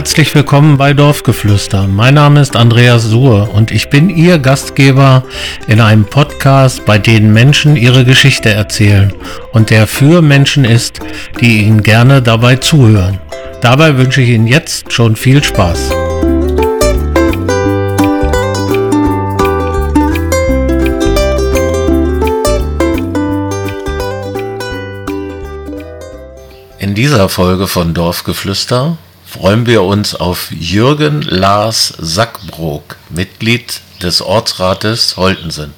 herzlich willkommen bei Dorfgeflüster. Mein Name ist Andreas Suhr und ich bin Ihr Gastgeber in einem Podcast, bei dem Menschen ihre Geschichte erzählen und der für Menschen ist, die Ihnen gerne dabei zuhören. Dabei wünsche ich Ihnen jetzt schon viel Spaß. In dieser Folge von Dorfgeflüster freuen wir uns auf Jürgen Lars Sackbrook, Mitglied des Ortsrates Holtensen.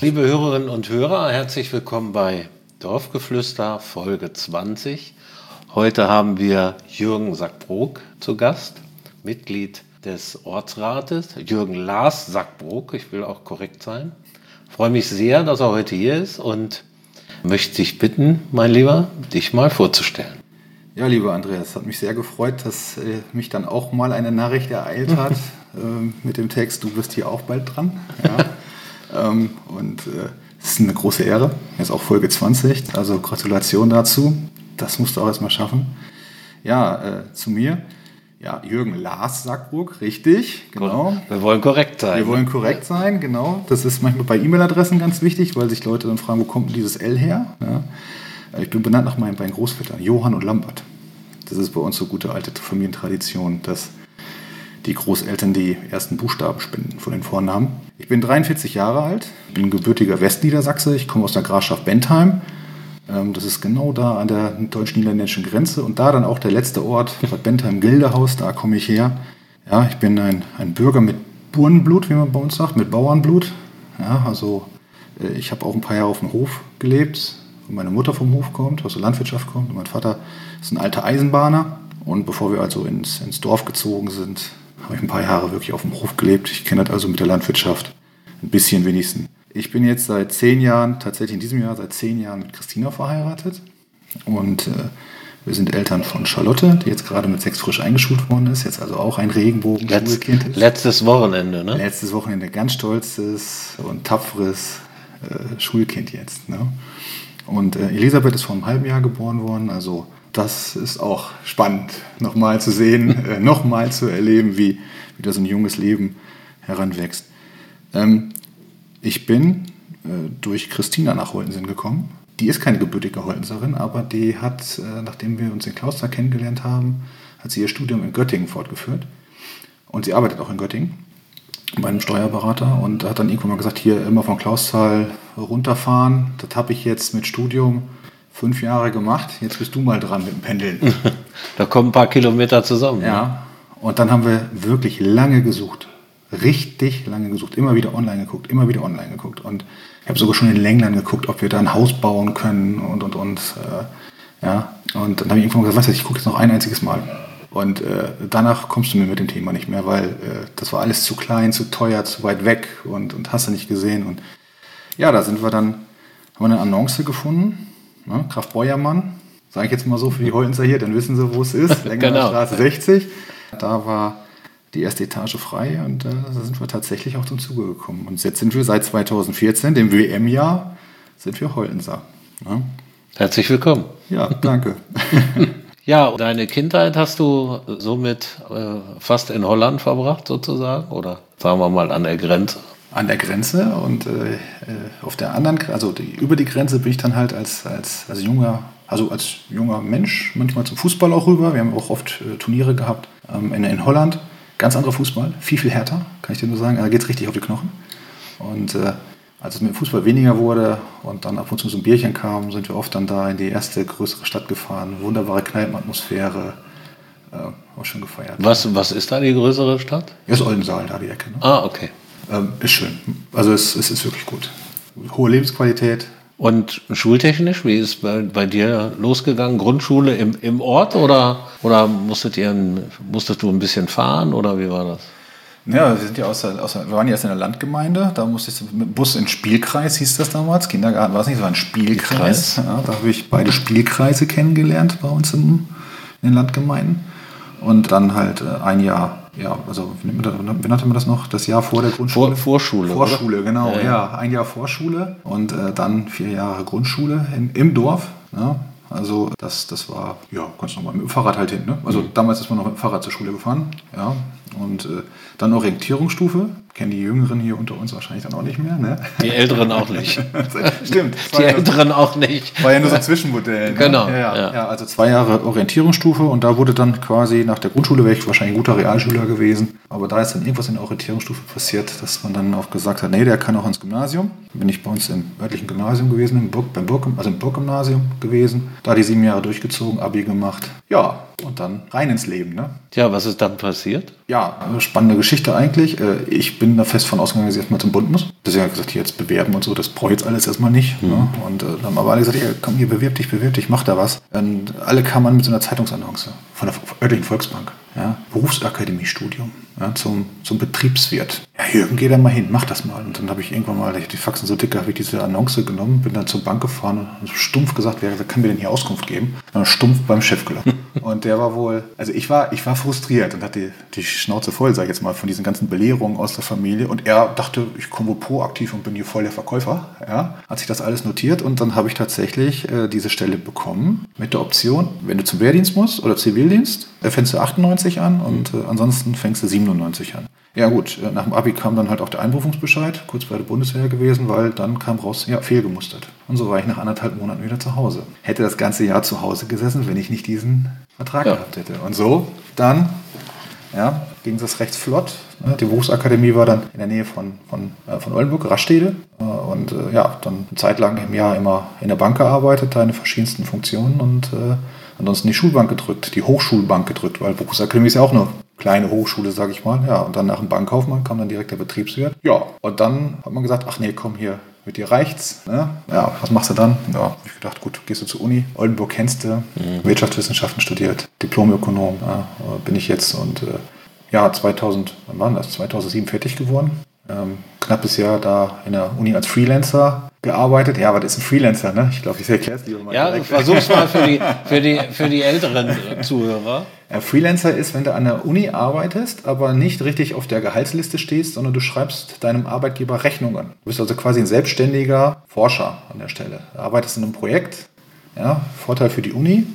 Liebe Hörerinnen und Hörer, herzlich willkommen bei Dorfgeflüster Folge 20. Heute haben wir Jürgen Sackbrook zu Gast, Mitglied des Ortsrates. Jürgen Lars Sackbrook, ich will auch korrekt sein. Ich freue mich sehr, dass er heute hier ist und möchte dich bitten, mein Lieber, dich mal vorzustellen. Ja, lieber Andreas, hat mich sehr gefreut, dass äh, mich dann auch mal eine Nachricht ereilt hat äh, mit dem Text, du bist hier auch bald dran. Ja. ähm, und äh, es ist eine große Ehre. Jetzt auch Folge 20, also Gratulation dazu. Das musst du auch erstmal schaffen. Ja, äh, zu mir. Ja, Jürgen Lars Sackburg, richtig, genau. Wir wollen korrekt sein. Wir wollen korrekt sein, genau. Das ist manchmal bei E-Mail-Adressen ganz wichtig, weil sich Leute dann fragen, wo kommt dieses L her? Ja. Ich bin benannt nach meinen beiden Großvätern, Johann und Lambert. Das ist bei uns so gute alte Familientradition, dass die Großeltern die ersten Buchstaben spenden von den Vornamen. Ich bin 43 Jahre alt, bin gebürtiger Westniedersachse, ich komme aus der Grafschaft Bentheim. Ähm, das ist genau da an der deutsch-niederländischen Grenze und da dann auch der letzte Ort, Bad Bentheim-Gildehaus, da komme ich her. Ja, ich bin ein, ein Bürger mit Burenblut, wie man bei uns sagt, mit Bauernblut. Ja, also äh, ich habe auch ein paar Jahre auf dem Hof gelebt, wo meine Mutter vom Hof kommt, aus der Landwirtschaft kommt und mein Vater ist ein alter Eisenbahner. Und bevor wir also ins, ins Dorf gezogen sind, habe ich ein paar Jahre wirklich auf dem Hof gelebt. Ich kenne das also mit der Landwirtschaft ein bisschen wenigstens. Ich bin jetzt seit zehn Jahren, tatsächlich in diesem Jahr seit zehn Jahren mit Christina verheiratet. Und äh, wir sind Eltern von Charlotte, die jetzt gerade mit sechs frisch eingeschult worden ist. Jetzt also auch ein Regenbogen-Schulkind ist. Letztes Wochenende, ne? Letztes Wochenende. Ganz stolzes und tapferes äh, Schulkind jetzt. Ne? Und äh, Elisabeth ist vor einem halben Jahr geboren worden. Also das ist auch spannend, nochmal zu sehen, äh, nochmal zu erleben, wie, wie da so ein junges Leben heranwächst. Ähm, ich bin äh, durch Christina nach Holtensen gekommen. Die ist keine gebürtige Holtenserin, aber die hat, äh, nachdem wir uns in Klauster kennengelernt haben, hat sie ihr Studium in Göttingen fortgeführt. Und sie arbeitet auch in Göttingen bei einem Steuerberater und hat dann irgendwann mal gesagt, hier immer von Klausthal runterfahren. Das habe ich jetzt mit Studium fünf Jahre gemacht. Jetzt bist du mal dran mit dem Pendeln. da kommen ein paar Kilometer zusammen. Ja. Ne? Und dann haben wir wirklich lange gesucht. Richtig lange gesucht. Immer wieder online geguckt, immer wieder online geguckt. Und ich habe sogar schon in Längland geguckt, ob wir da ein Haus bauen können und und und. Äh, ja. Und dann habe ich irgendwann gesagt, weißt du, ich gucke jetzt noch ein einziges Mal. Und äh, danach kommst du mir mit dem Thema nicht mehr, weil äh, das war alles zu klein, zu teuer, zu weit weg und, und hast du nicht gesehen. Und ja, da sind wir dann, haben wir eine Annonce gefunden Ne? Graf Beuermann, sage ich jetzt mal so für die Holtenser hier, dann wissen sie, wo es ist. genau. Straße 60. Da war die erste Etage frei und äh, da sind wir tatsächlich auch zum Zuge gekommen. Und jetzt sind wir seit 2014, dem WM-Jahr, sind wir Holtenser. Ne? Herzlich willkommen. Ja, danke. ja, deine Kindheit hast du somit äh, fast in Holland verbracht, sozusagen? Oder sagen wir mal an der Grenze? an der Grenze und äh, äh, auf der anderen, also die, über die Grenze bin ich dann halt als, als, als junger, also als junger Mensch manchmal zum Fußball auch rüber. Wir haben auch oft äh, Turniere gehabt ähm, in, in Holland. Ganz anderer Fußball, viel, viel härter, kann ich dir nur sagen. Da geht es richtig auf die Knochen. Und äh, als es mit dem Fußball weniger wurde und dann ab und zu so ein Bierchen kam, sind wir oft dann da in die erste größere Stadt gefahren. Wunderbare Kneipenatmosphäre. Äh, auch schon gefeiert. Was, was ist da die größere Stadt? Ist Oldensaal, da die Ecke. Ne? Ah, okay. Ähm, ist schön. Also es, es ist wirklich gut. Hohe Lebensqualität. Und schultechnisch, wie ist bei, bei dir losgegangen? Grundschule im, im Ort oder, oder musstet, ihr, musstest du ein bisschen fahren oder wie war das? Ja, wir sind ja aus der, aus der, wir waren ja erst in der Landgemeinde, da musste ich mit dem Bus in Spielkreis, hieß das damals. Kindergarten war es nicht, es war ein Spielkreis. Ja, da habe ich beide Spielkreise kennengelernt bei uns in, in den Landgemeinden. Und dann halt äh, ein Jahr ja, also wie nannte man das noch? Das Jahr vor der Grundschule? Vor, Vorschule. Vorschule, oder? genau, ja, ja, Ein Jahr Vorschule und äh, dann vier Jahre Grundschule in, im Dorf. Ja. Also das, das war, ja, ganz normal, mit dem Fahrrad halt hin. Ne? Also mhm. damals ist man noch mit dem Fahrrad zur Schule gefahren. Ja. Und äh, dann Orientierungsstufe. Kennen die Jüngeren hier unter uns wahrscheinlich dann auch nicht mehr. Ne? Die Älteren auch nicht. Stimmt. Die Älteren auch nicht. War ja nur so ein Zwischenmodell. Ne? Genau. Ja, ja, ja. ja, also zwei Jahre Orientierungsstufe und da wurde dann quasi nach der Grundschule, wäre ich wahrscheinlich ein guter Realschüler gewesen. Aber da ist dann irgendwas in der Orientierungsstufe passiert, dass man dann auch gesagt hat, nee, der kann auch ins Gymnasium. Bin ich bei uns im örtlichen Gymnasium gewesen, im Burg, beim Burg, also im Burggymnasium gewesen. Da die sieben Jahre durchgezogen, Abi gemacht. Ja, und dann rein ins Leben. Ne? Ja, was ist dann passiert? Ja, eine spannende Geschichte eigentlich. Äh, ich bin da fest von ausgegangen, dass ich erstmal zum Bund muss. Deswegen habe ich gesagt, hier jetzt bewerben und so, das brauche ich jetzt alles erstmal nicht. Mhm. Ne? Und äh, dann haben aber alle gesagt, ja, komm hier, bewirb dich, bewirb dich, mach da was. Und alle kamen an mit so einer Zeitungsannonce von der örtlichen Volksbank. Ja, Berufsakademiestudium ja, zum, zum Betriebswirt. Ja, Jürgen, geh da mal hin, mach das mal. Und dann habe ich irgendwann mal, die Faxen so dick, habe ich diese Annonce genommen, bin dann zur Bank gefahren und stumpf gesagt, wer kann mir denn hier Auskunft geben? Und stumpf beim Chef gelaufen. und der war wohl, also ich war, ich war frustriert und hatte die Schnauze voll, sage ich jetzt mal, von diesen ganzen Belehrungen aus der Familie. Und er dachte, ich komme proaktiv und bin hier voll der Verkäufer. Ja, hat sich das alles notiert und dann habe ich tatsächlich äh, diese Stelle bekommen mit der Option, wenn du zum Wehrdienst musst oder Zivildienst, äh, fängst du 98 an und äh, ansonsten fängst du 97 an. Ja gut, äh, nach dem Abi kam dann halt auch der Einberufungsbescheid, kurz bei der Bundeswehr gewesen, weil dann kam raus, ja, fehlgemustert. Und so war ich nach anderthalb Monaten wieder zu Hause. Hätte das ganze Jahr zu Hause gesessen, wenn ich nicht diesen Vertrag ja. gehabt hätte. Und so, dann ja, ging das recht flott. Ne? Die Berufsakademie war dann in der Nähe von, von, äh, von Oldenburg, Rastede. Äh, und ja, dann eine Zeit lang im Jahr immer in der Bank gearbeitet, da in verschiedensten Funktionen und äh, ansonsten die Schulbank gedrückt, die Hochschulbank gedrückt, weil Berufsakademie ist ja auch eine kleine Hochschule, sage ich mal. Ja, und dann nach dem Bankkaufmann kam dann direkt der Betriebswirt. Ja, und dann hat man gesagt, ach nee, komm hier, mit dir reicht's. Ne? Ja, was machst du dann? Ja, hab ich gedacht, gut, gehst du zur Uni. Oldenburg kennst du, mhm. Wirtschaftswissenschaften studiert, Diplomökonom ja, bin ich jetzt und äh, ja, 2000, wann war das? 2007 fertig geworden. Ähm, knappes Jahr da in der Uni als Freelancer gearbeitet. Ja, was ist ein Freelancer? Ne? Ich glaube, ich erkläre es lieber mal. Ja, versuch's mal für die, für, die, für die älteren Zuhörer. Ja, Freelancer ist, wenn du an der Uni arbeitest, aber nicht richtig auf der Gehaltsliste stehst, sondern du schreibst deinem Arbeitgeber Rechnungen. Du bist also quasi ein selbstständiger Forscher an der Stelle. Du arbeitest in einem Projekt. Ja, Vorteil für die Uni,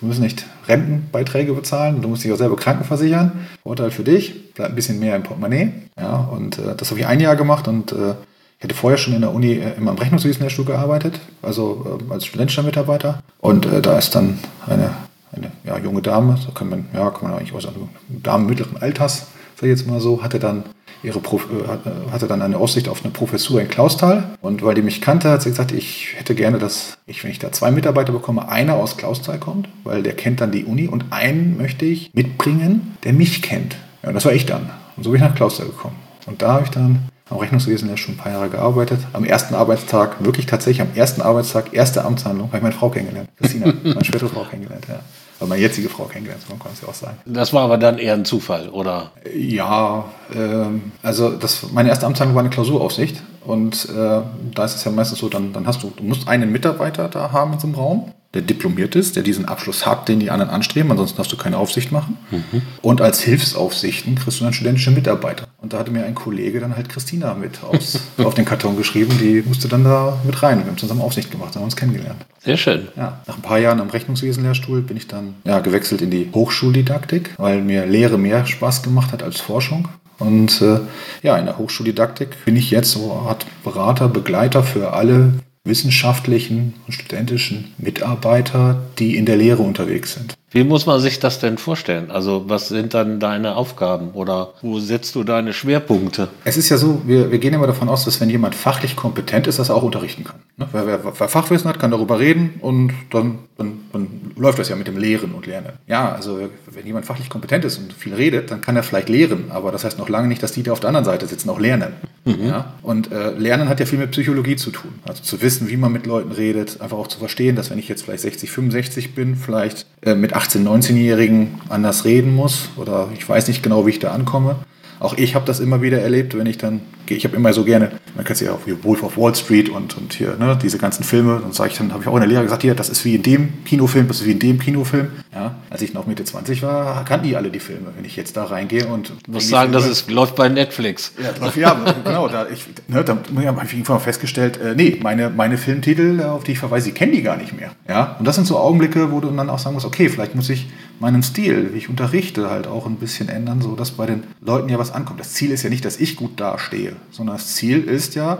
Du musst nicht Rentenbeiträge bezahlen, du musst dich auch selber krankenversichern. Vorteil für dich, bleibt ein bisschen mehr im Portemonnaie. Ja, und äh, das habe ich ein Jahr gemacht und äh, ich hatte vorher schon in der Uni äh, immer im Rechnungswesen gearbeitet, also äh, als studentischer Mitarbeiter. Und äh, da ist dann eine, eine ja, junge Dame, so kann man, ja, kann man eigentlich auch sagen, Dame mittleren Alters, sag ich jetzt mal so, hatte dann ihre Prof äh, äh, hatte dann eine Aussicht auf eine Professur in Klausthal. Und weil die mich kannte, hat sie gesagt, ich hätte gerne, dass ich, wenn ich da zwei Mitarbeiter bekomme, einer aus Klausthal kommt, weil der kennt dann die Uni und einen möchte ich mitbringen, der mich kennt. Ja, und das war ich dann. Und so bin ich nach Klausthal gekommen. Und da habe ich dann am Rechnungswesen ja schon ein paar Jahre gearbeitet. Am ersten Arbeitstag, wirklich tatsächlich am ersten Arbeitstag, erste Amtshandlung, habe ich meine Frau kennengelernt. Christina, meine spätere Frau kennengelernt, ja weil meine jetzige Frau kennengelernt, man kann es ja auch sagen. Das war aber dann eher ein Zufall, oder? Ja, ähm, also das, meine erste Amtshandlung war eine Klausuraufsicht und äh, da ist es ja meistens so, dann, dann hast du, du musst einen Mitarbeiter da haben in so einem Raum der diplomiert ist, der diesen Abschluss hat, den die anderen anstreben, ansonsten darfst du keine Aufsicht machen. Mhm. Und als Hilfsaufsichten kriegst du dann studentische Mitarbeiter. Und da hatte mir ein Kollege dann halt Christina mit aus, auf den Karton geschrieben, die musste dann da mit rein. Wir haben zusammen Aufsicht gemacht, haben uns kennengelernt. Sehr schön. Ja, nach ein paar Jahren am Rechnungswesenlehrstuhl bin ich dann ja, gewechselt in die Hochschuldidaktik, weil mir Lehre mehr Spaß gemacht hat als Forschung. Und äh, ja, in der Hochschuldidaktik bin ich jetzt so eine Art Berater, Begleiter für alle wissenschaftlichen und studentischen Mitarbeiter, die in der Lehre unterwegs sind. Wie muss man sich das denn vorstellen? Also was sind dann deine Aufgaben oder wo setzt du deine Schwerpunkte? Es ist ja so, wir, wir gehen immer davon aus, dass wenn jemand fachlich kompetent ist, dass er auch unterrichten kann. Ne? Wer, wer, wer, Fachwissen hat, kann darüber reden und dann, dann, dann, läuft das ja mit dem Lehren und Lernen. Ja, also wenn jemand fachlich kompetent ist und viel redet, dann kann er vielleicht lehren, aber das heißt noch lange nicht, dass die, die auf der anderen Seite sitzen, auch lernen. Mhm. Ja? Und äh, Lernen hat ja viel mit Psychologie zu tun. Also zu wissen, wie man mit Leuten redet, einfach auch zu verstehen, dass wenn ich jetzt vielleicht 60, 65 bin, vielleicht äh, mit 18-, 19-Jährigen anders reden muss oder ich weiß nicht genau, wie ich da ankomme. Auch ich habe das immer wieder erlebt, wenn ich dann. Ich habe immer so gerne, man kennt ja auch wie Wolf of Wall Street und, und hier ne, diese ganzen Filme. Dann sage ich dann, habe ich auch in der Lehre gesagt, hier, das ist wie in dem Kinofilm, das ist wie in dem Kinofilm. Ja, als ich noch Mitte 20 war, kannten die alle die Filme. Wenn ich jetzt da reingehe und. Du musst sagen, das ist, läuft bei Netflix. Ja, ja genau. Da, ich, ne, da habe ich irgendwann festgestellt, äh, nee, meine, meine Filmtitel, auf die ich verweise, die kennen die gar nicht mehr. Ja, und das sind so Augenblicke, wo du dann auch sagen musst, okay, vielleicht muss ich meinen Stil, wie ich unterrichte, halt auch ein bisschen ändern, so dass bei den Leuten ja was ankommt. Das Ziel ist ja nicht, dass ich gut dastehe, sondern das Ziel ist ja,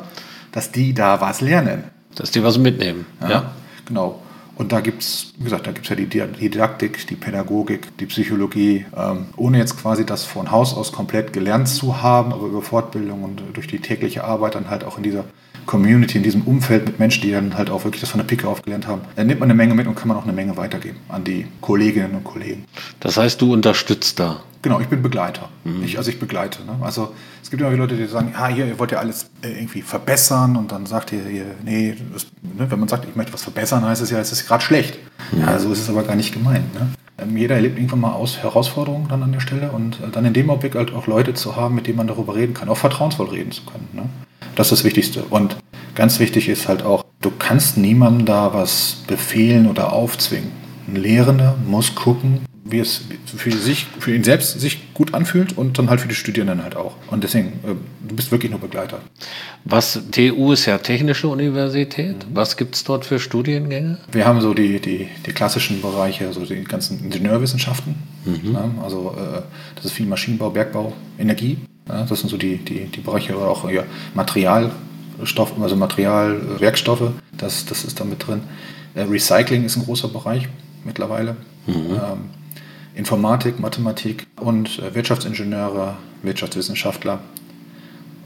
dass die da was lernen. Dass die was mitnehmen. Ja, ja. genau. Und da gibt es, wie gesagt, da gibt es ja die Didaktik, die Pädagogik, die Psychologie, ähm, ohne jetzt quasi das von Haus aus komplett gelernt zu haben, aber über Fortbildung und durch die tägliche Arbeit dann halt auch in dieser Community, in diesem Umfeld mit Menschen, die dann halt auch wirklich das von der Picke aufgelernt haben, dann nimmt man eine Menge mit und kann man auch eine Menge weitergeben an die Kolleginnen und Kollegen. Das heißt, du unterstützt da? Genau, ich bin Begleiter. Mhm. Ich, also ich begleite. Ne? Also es gibt immer Leute, die sagen, ah, hier, ihr wollt ja alles äh, irgendwie verbessern und dann sagt ihr, hier, nee, das, ne? wenn man sagt, ich möchte was verbessern, heißt es ja, es ist gerade schlecht. Mhm. Ja, so ist es aber gar nicht gemeint. Ne? Ähm, jeder erlebt irgendwann mal aus Herausforderungen dann an der Stelle und äh, dann in dem Augenblick halt auch Leute zu haben, mit denen man darüber reden kann, auch vertrauensvoll reden zu können. Ne? Das ist das Wichtigste. Und ganz wichtig ist halt auch, du kannst niemandem da was befehlen oder aufzwingen. Ein Lehrender muss gucken, wie es für, sich, für ihn selbst sich gut anfühlt und dann halt für die Studierenden halt auch. Und deswegen, äh, du bist wirklich nur Begleiter. Was, TU ist ja Technische Universität. Mhm. Was gibt es dort für Studiengänge? Wir haben so die, die, die klassischen Bereiche, also die ganzen Ingenieurwissenschaften. Mhm. Ja, also äh, das ist viel Maschinenbau, Bergbau, Energie. Ja, das sind so die, die, die Bereiche, oder auch ja, Materialstoff, also Materialwerkstoffe, das, das ist da mit drin. Äh, Recycling ist ein großer Bereich mittlerweile. Mhm. Ähm, Informatik, Mathematik und äh, Wirtschaftsingenieure, Wirtschaftswissenschaftler.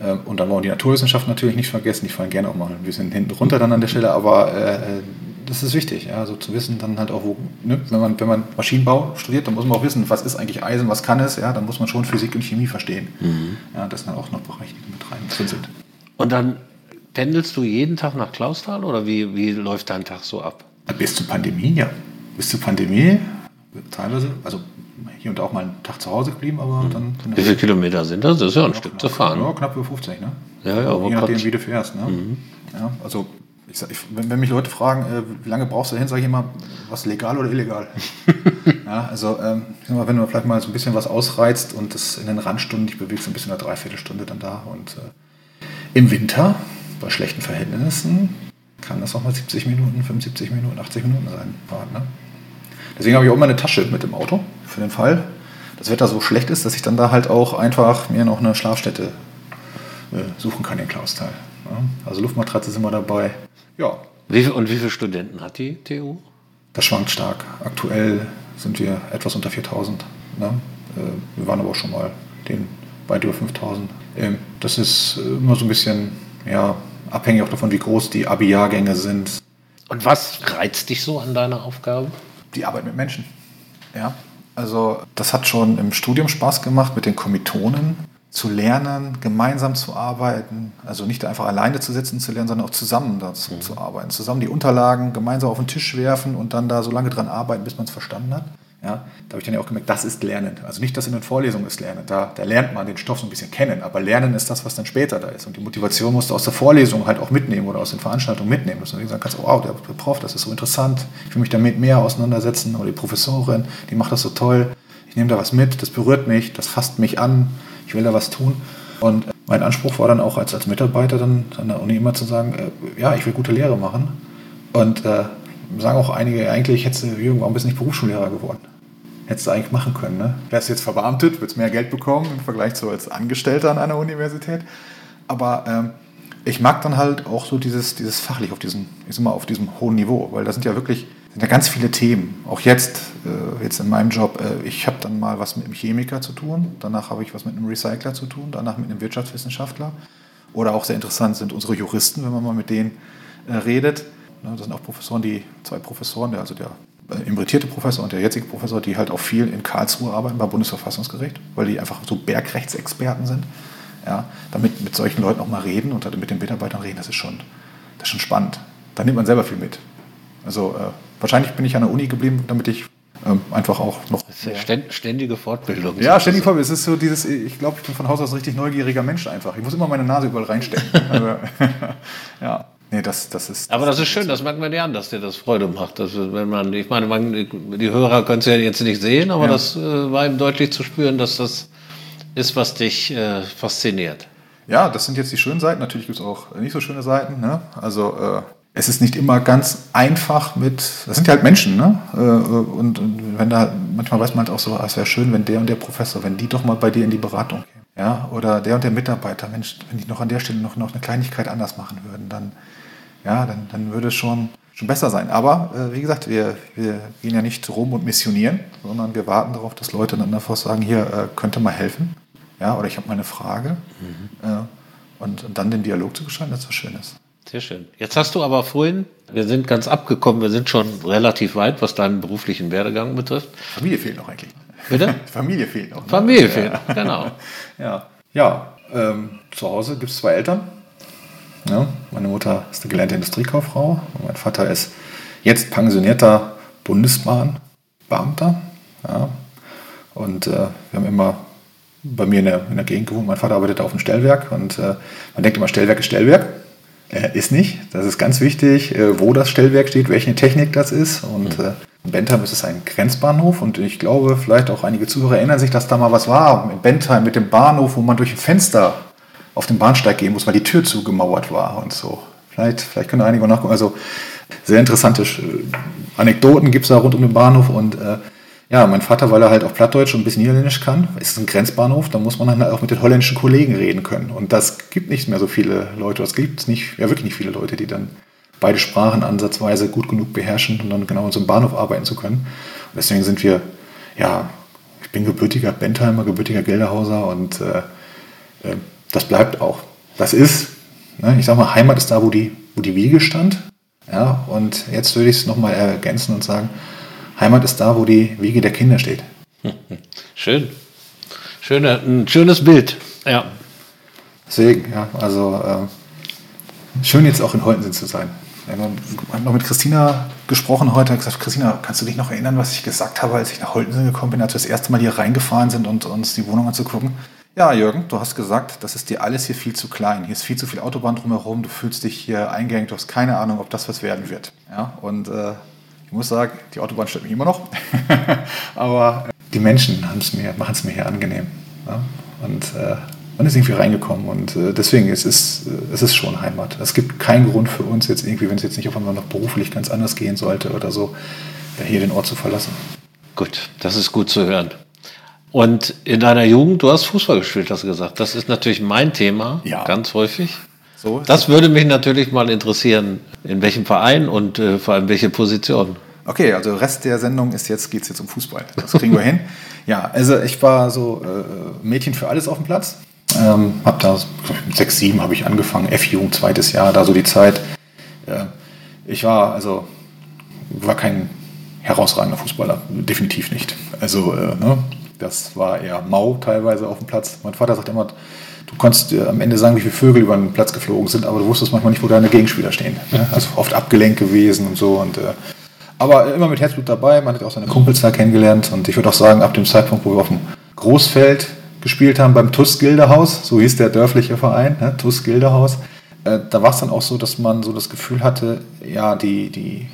Ähm, und dann wollen wir die Naturwissenschaften natürlich nicht vergessen. Die fallen gerne auch mal ein bisschen hinten runter dann an der Stelle, aber äh, das ist wichtig, ja, also zu wissen dann halt auch, wo, ne, wenn, man, wenn man Maschinenbau studiert, dann muss man auch wissen, was ist eigentlich Eisen, was kann es, ja, dann muss man schon Physik und Chemie verstehen. Mhm. Ja, das sind dann auch noch Bereiche, die mit rein drin sind. Und dann pendelst du jeden Tag nach Klausthal oder wie, wie läuft dein Tag so ab? Bis zur Pandemie, ja. Bis zur Pandemie, teilweise, also hier und da auch mal einen Tag zu Hause geblieben, aber mhm. dann. Wie viele Kilometer sind das? Das ist ja ein Stück knapp, zu fahren. Ja, knapp über 50, ne? Ja, ja, aber Je nachdem, wie du fährst, ne? Mhm. Ja, also ich sag, ich, wenn, wenn, mich Leute fragen, äh, wie lange brauchst du hin, sage ich immer, was legal oder illegal? ja, also ähm, mal, wenn du vielleicht mal so ein bisschen was ausreizt und das in den Randstunden dich bewegst, ein bisschen eine Dreiviertelstunde dann da. Und äh, im Winter, bei schlechten Verhältnissen, kann das auch mal 70 Minuten, 75 Minuten, 80 Minuten sein. Fahrt, ne? Deswegen habe ich auch immer eine Tasche mit dem Auto, für den Fall, das Wetter so schlecht ist, dass ich dann da halt auch einfach mir noch eine Schlafstätte äh, suchen kann in Klausthal. Ja? Also Luftmatratze sind wir dabei. Ja. Wie viel, und wie viele Studenten hat die TU? Das schwankt stark. Aktuell sind wir etwas unter 4000. Ne? Äh, wir waren aber auch schon mal den weit über 5000. Ähm, das ist äh, immer so ein bisschen ja, abhängig auch davon, wie groß die Abi-Jahrgänge sind. Und was reizt dich so an deiner Aufgabe? Die Arbeit mit Menschen. Ja, also das hat schon im Studium Spaß gemacht mit den Kommilitonen zu lernen, gemeinsam zu arbeiten, also nicht einfach alleine zu sitzen zu lernen, sondern auch zusammen dazu mhm. zu arbeiten, zusammen die Unterlagen gemeinsam auf den Tisch werfen und dann da so lange dran arbeiten, bis man es verstanden hat. Ja, da habe ich dann ja auch gemerkt, das ist Lernen. Also nicht, dass in den Vorlesungen ist Lernen. Da, da lernt man den Stoff so ein bisschen kennen, aber Lernen ist das, was dann später da ist. Und die Motivation musst du aus der Vorlesung halt auch mitnehmen oder aus den Veranstaltungen mitnehmen. Dass du sagen kannst, oh, wow, der Prof, das ist so interessant, ich will mich damit mehr auseinandersetzen. Oder die Professorin, die macht das so toll. Ich nehme da was mit, das berührt mich, das fasst mich an, ich will da was tun. Und äh, mein Anspruch war dann auch als, als Mitarbeiter dann an der Uni immer zu sagen, äh, ja, ich will gute Lehre machen. Und äh, sagen auch einige, eigentlich hättest du, Jürgen, warum bist du nicht Berufsschullehrer geworden? Hättest du eigentlich machen können. Ne? Wärst jetzt verbeamtet, würdest mehr Geld bekommen im Vergleich zu als Angestellter an einer Universität. Aber ähm, ich mag dann halt auch so dieses, dieses fachlich auf diesem, ich sag mal, auf diesem hohen Niveau, weil da sind ja wirklich sind ja ganz viele Themen. Auch jetzt, äh, jetzt in meinem Job, äh, ich habe dann mal was mit einem Chemiker zu tun, danach habe ich was mit einem Recycler zu tun, danach mit einem Wirtschaftswissenschaftler. Oder auch sehr interessant sind unsere Juristen, wenn man mal mit denen äh, redet. Das sind auch Professoren, die zwei Professoren, also der emeritierte Professor und der jetzige Professor, die halt auch viel in Karlsruhe arbeiten beim Bundesverfassungsgericht, weil die einfach so Bergrechtsexperten sind. Ja, damit mit solchen Leuten auch mal reden und mit den Mitarbeitern reden, das ist schon, das ist schon spannend. Da nimmt man selber viel mit. Also äh, wahrscheinlich bin ich an der Uni geblieben, damit ich ähm, einfach auch noch. ständige Fortbildung. Ja, ständige Fortbildung. Es ist so dieses, ich glaube, ich bin von Haus aus ein richtig neugieriger Mensch einfach. Ich muss immer meine Nase überall reinstecken. also, ja. Nee, das, das ist. Aber das ist schön, das merkt man ja an, dass dir das Freude macht. Dass, wenn man, ich meine, man, die Hörer können es ja jetzt nicht sehen, aber ja. das äh, war ihm deutlich zu spüren, dass das ist, was dich äh, fasziniert. Ja, das sind jetzt die schönen Seiten. Natürlich gibt es auch nicht so schöne Seiten. Ne? Also äh, es ist nicht immer ganz einfach mit, das sind ja halt Menschen, ne? Äh, und, und, wenn da, manchmal weiß man halt auch so, ah, es wäre schön, wenn der und der Professor, wenn die doch mal bei dir in die Beratung gehen. Ja, oder der und der Mitarbeiter, Mensch, wenn die noch an der Stelle noch, noch eine Kleinigkeit anders machen würden, dann, ja, dann, dann würde es schon, schon besser sein. Aber äh, wie gesagt, wir, wir gehen ja nicht rum und missionieren, sondern wir warten darauf, dass Leute dann einfach sagen, hier äh, könnte mal helfen. Ja, oder ich habe mal eine Frage. Mhm. Äh, und, und, dann den Dialog zu gestalten, das was Schönes. Sehr schön. Jetzt hast du aber vorhin, wir sind ganz abgekommen, wir sind schon relativ weit, was deinen beruflichen Werdegang betrifft. Familie fehlt noch eigentlich. Bitte? Familie fehlt noch. Ne? Familie fehlt, genau. Ja, ja ähm, zu Hause gibt es zwei Eltern. Ja, meine Mutter ist eine gelernte Industriekauffrau und mein Vater ist jetzt pensionierter Bundesbahnbeamter. Ja, und äh, wir haben immer bei mir in der, in der Gegend gewohnt. Mein Vater arbeitet auf dem Stellwerk und äh, man denkt immer, Stellwerk ist Stellwerk. Äh, ist nicht. Das ist ganz wichtig, äh, wo das Stellwerk steht, welche Technik das ist. Und mhm. äh, in Bentheim ist es ein Grenzbahnhof und ich glaube, vielleicht auch einige Zuhörer erinnern sich, dass da mal was war in Bentheim mit dem Bahnhof, wo man durch ein Fenster auf den Bahnsteig gehen muss, weil die Tür zugemauert war und so. Vielleicht, vielleicht können einige nachgucken. Also sehr interessante äh, Anekdoten gibt es da rund um den Bahnhof und äh, ja, mein Vater, weil er halt auch Plattdeutsch und ein bisschen Niederländisch kann, ist ein Grenzbahnhof, da muss man dann halt auch mit den holländischen Kollegen reden können. Und das gibt nicht mehr so viele Leute, das gibt es nicht, ja wirklich nicht viele Leute, die dann beide Sprachen ansatzweise gut genug beherrschen, um dann genau in so einem Bahnhof arbeiten zu können. Und deswegen sind wir, ja, ich bin gebürtiger Bentheimer, gebürtiger Gelderhauser und äh, äh, das bleibt auch. Das ist, ne, ich sag mal, Heimat ist da, wo die, wo die Wiege stand. Ja, und jetzt würde ich es nochmal ergänzen und sagen, Heimat ist da, wo die Wiege der Kinder steht. Schön. Schöne, ein schönes Bild. Ja. Deswegen, ja, also äh, schön jetzt auch in Holtensinn zu sein. Wir haben noch mit Christina gesprochen heute. gesagt, Christina, kannst du dich noch erinnern, was ich gesagt habe, als ich nach Holtensinn gekommen bin, als wir das erste Mal hier reingefahren sind und uns die Wohnung anzugucken? Ja, Jürgen, du hast gesagt, das ist dir alles hier viel zu klein. Hier ist viel zu viel Autobahn drumherum. Du fühlst dich hier eingehängt. Du hast keine Ahnung, ob das was werden wird. Ja, und äh, ich muss sagen, die Autobahn stört mich immer noch. Aber äh, die Menschen machen es mir hier angenehm. Ja? Und äh, man ist irgendwie reingekommen und äh, deswegen es ist es ist schon Heimat. Es gibt keinen Grund für uns jetzt irgendwie, wenn es jetzt nicht auf einmal noch beruflich ganz anders gehen sollte oder so, hier den Ort zu verlassen. Gut, das ist gut zu hören. Und in deiner Jugend, du hast Fußball gespielt, hast du gesagt. Das ist natürlich mein Thema, ja. ganz häufig. So das würde mich natürlich mal interessieren, in welchem Verein und äh, vor allem welche Position. Okay, also Rest der Sendung ist jetzt, geht es jetzt um Fußball. Das kriegen wir hin. Ja, also ich war so äh, Mädchen für alles auf dem Platz. Ähm, hab da 6, 7 habe ich angefangen, F-Jugend, zweites Jahr, da so die Zeit. Äh, ich war also war kein herausragender Fußballer, definitiv nicht. Also äh, ne, das war eher mau teilweise auf dem Platz. Mein Vater sagt immer, du konntest am Ende sagen, wie viele Vögel über den Platz geflogen sind, aber du wusstest manchmal nicht, wo deine Gegenspieler stehen. Ne? Also oft abgelenkt gewesen und so. Und, äh, aber immer mit Herzblut dabei, man hat auch seine Kumpels da kennengelernt. Und ich würde auch sagen, ab dem Zeitpunkt, wo wir auf dem Großfeld gespielt haben, beim TUS Gildehaus, so hieß der dörfliche Verein, ne? TUS Gildehaus, äh, da war es dann auch so, dass man so das Gefühl hatte, ja, die, die,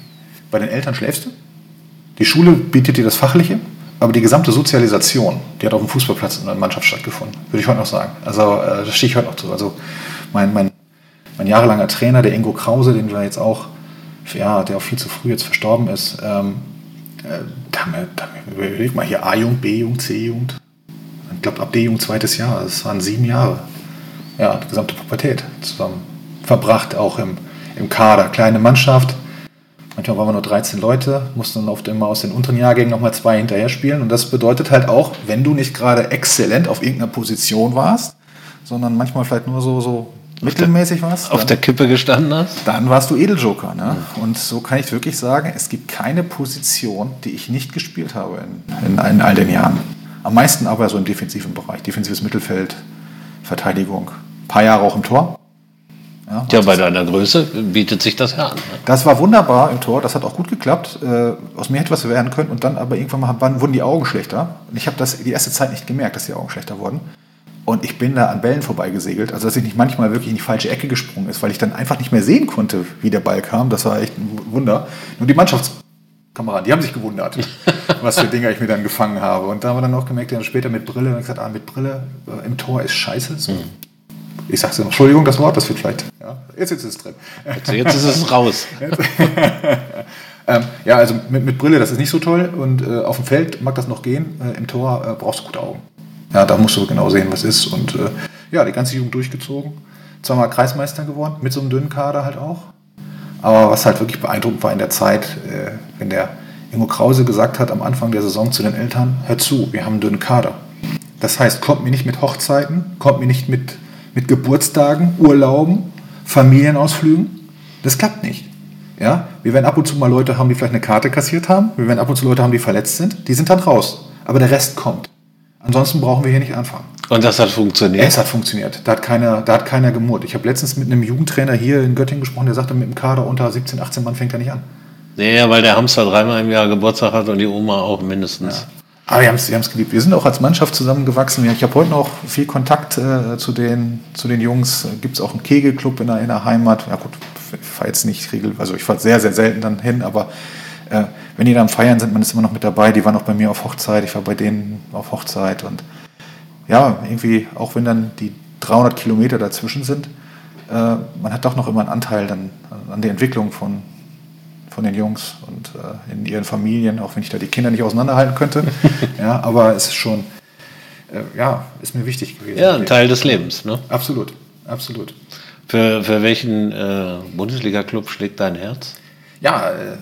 bei den Eltern schläfst du. Die Schule bietet dir das Fachliche, aber die gesamte Sozialisation, die hat auf dem Fußballplatz in der Mannschaft stattgefunden, würde ich heute noch sagen. Also äh, das stehe ich heute noch zu. Also mein, mein, mein jahrelanger Trainer, der Ingo Krause, den wir jetzt auch, ja, der auch viel zu früh jetzt verstorben ist, ähm, äh, da haben wir, überleg mal hier A-Jugend, B-Jugend, C-Jugend. Ich glaube ab D-Jugend zweites Jahr, das waren sieben Jahre. Ja, die gesamte Pubertät zusammen verbracht, auch im, im Kader. Kleine Mannschaft, Manchmal waren wir nur 13 Leute, mussten dann oft immer aus den unteren Jahrgängen nochmal zwei hinterher spielen. Und das bedeutet halt auch, wenn du nicht gerade exzellent auf irgendeiner Position warst, sondern manchmal vielleicht nur so, so mittelmäßig warst. Auf der Kippe gestanden hast? Dann warst du Edeljoker. Ne? Und so kann ich wirklich sagen, es gibt keine Position, die ich nicht gespielt habe in, in, in all den Jahren. Am meisten aber so im defensiven Bereich. Defensives Mittelfeld, Verteidigung. Ein paar Jahre auch im Tor. Ja, ja bei deiner Größe bietet sich das ja an. Ne? Das war wunderbar im Tor, das hat auch gut geklappt. Äh, aus mir hätte was werden können und dann aber irgendwann mal wurden die Augen schlechter. Und ich habe das die erste Zeit nicht gemerkt, dass die Augen schlechter wurden. Und ich bin da an Bällen vorbeigesegelt. Also, dass ich nicht manchmal wirklich in die falsche Ecke gesprungen ist, weil ich dann einfach nicht mehr sehen konnte, wie der Ball kam. Das war echt ein Wunder. Nur die Mannschaftskameraden, die haben sich gewundert, was für Dinger ich mir dann gefangen habe. Und da haben wir dann auch gemerkt, ja, später mit Brille, und gesagt, ah, mit Brille äh, im Tor ist scheiße. So. Mhm. Ich sag's Entschuldigung, das Wort, das wird vielleicht. Ja, jetzt, jetzt ist es drin. Jetzt, jetzt ist es raus. ähm, ja, also mit, mit Brille, das ist nicht so toll. Und äh, auf dem Feld mag das noch gehen. Äh, Im Tor äh, brauchst du gute Augen. Ja, da musst du genau sehen, was ist. Und äh, ja, die ganze Jugend durchgezogen. Zweimal Kreismeister geworden, mit so einem dünnen Kader halt auch. Aber was halt wirklich beeindruckend war in der Zeit, äh, wenn der Ingo Krause gesagt hat am Anfang der Saison zu den Eltern, hör zu, wir haben einen dünnen Kader. Das heißt, kommt mir nicht mit Hochzeiten, kommt mir nicht mit, mit Geburtstagen, Urlauben, Familienausflügen. Das klappt nicht. Ja? Wir werden ab und zu mal Leute haben, die vielleicht eine Karte kassiert haben. Wir werden ab und zu Leute haben, die verletzt sind. Die sind dann raus. Aber der Rest kommt. Ansonsten brauchen wir hier nicht anfangen. Und das hat funktioniert? Es hat funktioniert. Da hat keiner, da hat keiner gemurrt. Ich habe letztens mit einem Jugendtrainer hier in Göttingen gesprochen, der sagte, mit dem Kader unter 17, 18 Mann fängt er nicht an. Nee, weil der Hamster dreimal im Jahr Geburtstag hat und die Oma auch mindestens. Ja. Aber wir haben es wir geliebt. Wir sind auch als Mannschaft zusammengewachsen. Ich habe heute noch viel Kontakt äh, zu, den, zu den Jungs. Gibt es auch einen Kegelclub in der, in der Heimat. Ja gut, ich fahre jetzt nicht regelmäßig, also ich fahre sehr, sehr selten dann hin, aber äh, wenn die dann feiern sind, man ist immer noch mit dabei. Die waren auch bei mir auf Hochzeit, ich war bei denen auf Hochzeit und ja, irgendwie, auch wenn dann die 300 Kilometer dazwischen sind, äh, man hat doch noch immer einen Anteil dann an der Entwicklung von, von den Jungs und äh, in ihren Familien, auch wenn ich da die Kinder nicht auseinanderhalten könnte. ja, aber es ist schon, äh, ja, ist mir wichtig gewesen. Ja, ein Teil des Lebens, ne? Absolut, absolut. Für, für welchen äh, Bundesliga-Club schlägt dein Herz? Ja, äh,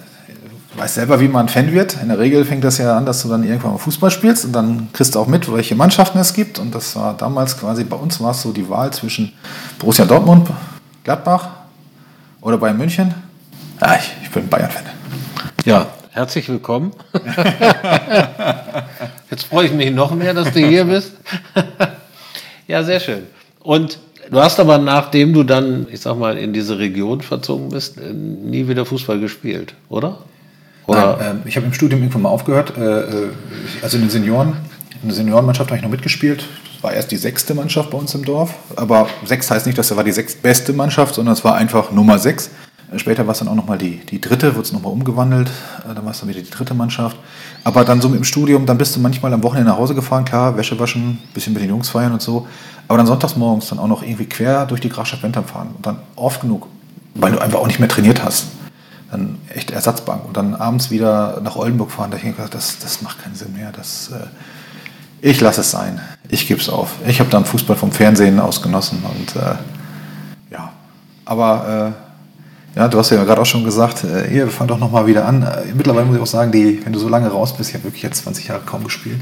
weiß selber, wie man Fan wird. In der Regel fängt das ja an, dass du dann irgendwann mal Fußball spielst und dann kriegst du auch mit, welche Mannschaften es gibt. Und das war damals quasi, bei uns war es so die Wahl zwischen Borussia Dortmund, Gladbach oder Bayern München. Ja, ich, ich bin Bayern-Fan. Ja, herzlich willkommen. Jetzt freue ich mich noch mehr, dass du hier bist. ja, sehr schön. Und du hast aber, nachdem du dann, ich sag mal, in diese Region verzogen bist, nie wieder Fußball gespielt, oder? Oder? Nein, äh, ich habe im Studium irgendwann mal aufgehört. Äh, äh, also in den Senioren, in der Seniorenmannschaft habe ich noch mitgespielt. Das war erst die sechste Mannschaft bei uns im Dorf. Aber sechs heißt nicht, dass das war die sechstbeste Mannschaft, sondern es war einfach Nummer sechs. Später war es dann auch nochmal die, die dritte, wurde es nochmal umgewandelt. Äh, dann war es dann wieder die dritte Mannschaft. Aber dann so mit dem Studium, dann bist du manchmal am Wochenende nach Hause gefahren, klar, Wäsche waschen, bisschen mit den Jungs feiern und so. Aber dann sonntags morgens dann auch noch irgendwie quer durch die Grafschaft Bentham fahren. Und dann oft genug, weil du einfach auch nicht mehr trainiert hast dann echt Ersatzbank und dann abends wieder nach Oldenburg fahren, da ich gedacht, das, das macht keinen Sinn mehr. Das, äh, ich lasse es sein. Ich gebe es auf. Ich habe dann Fußball vom Fernsehen aus genossen und äh, ja, aber äh, ja, du hast ja gerade auch schon gesagt, äh, hier, fang doch nochmal wieder an. Äh, mittlerweile muss ich auch sagen, die, wenn du so lange raus bist, ich habe wirklich jetzt 20 Jahre kaum gespielt.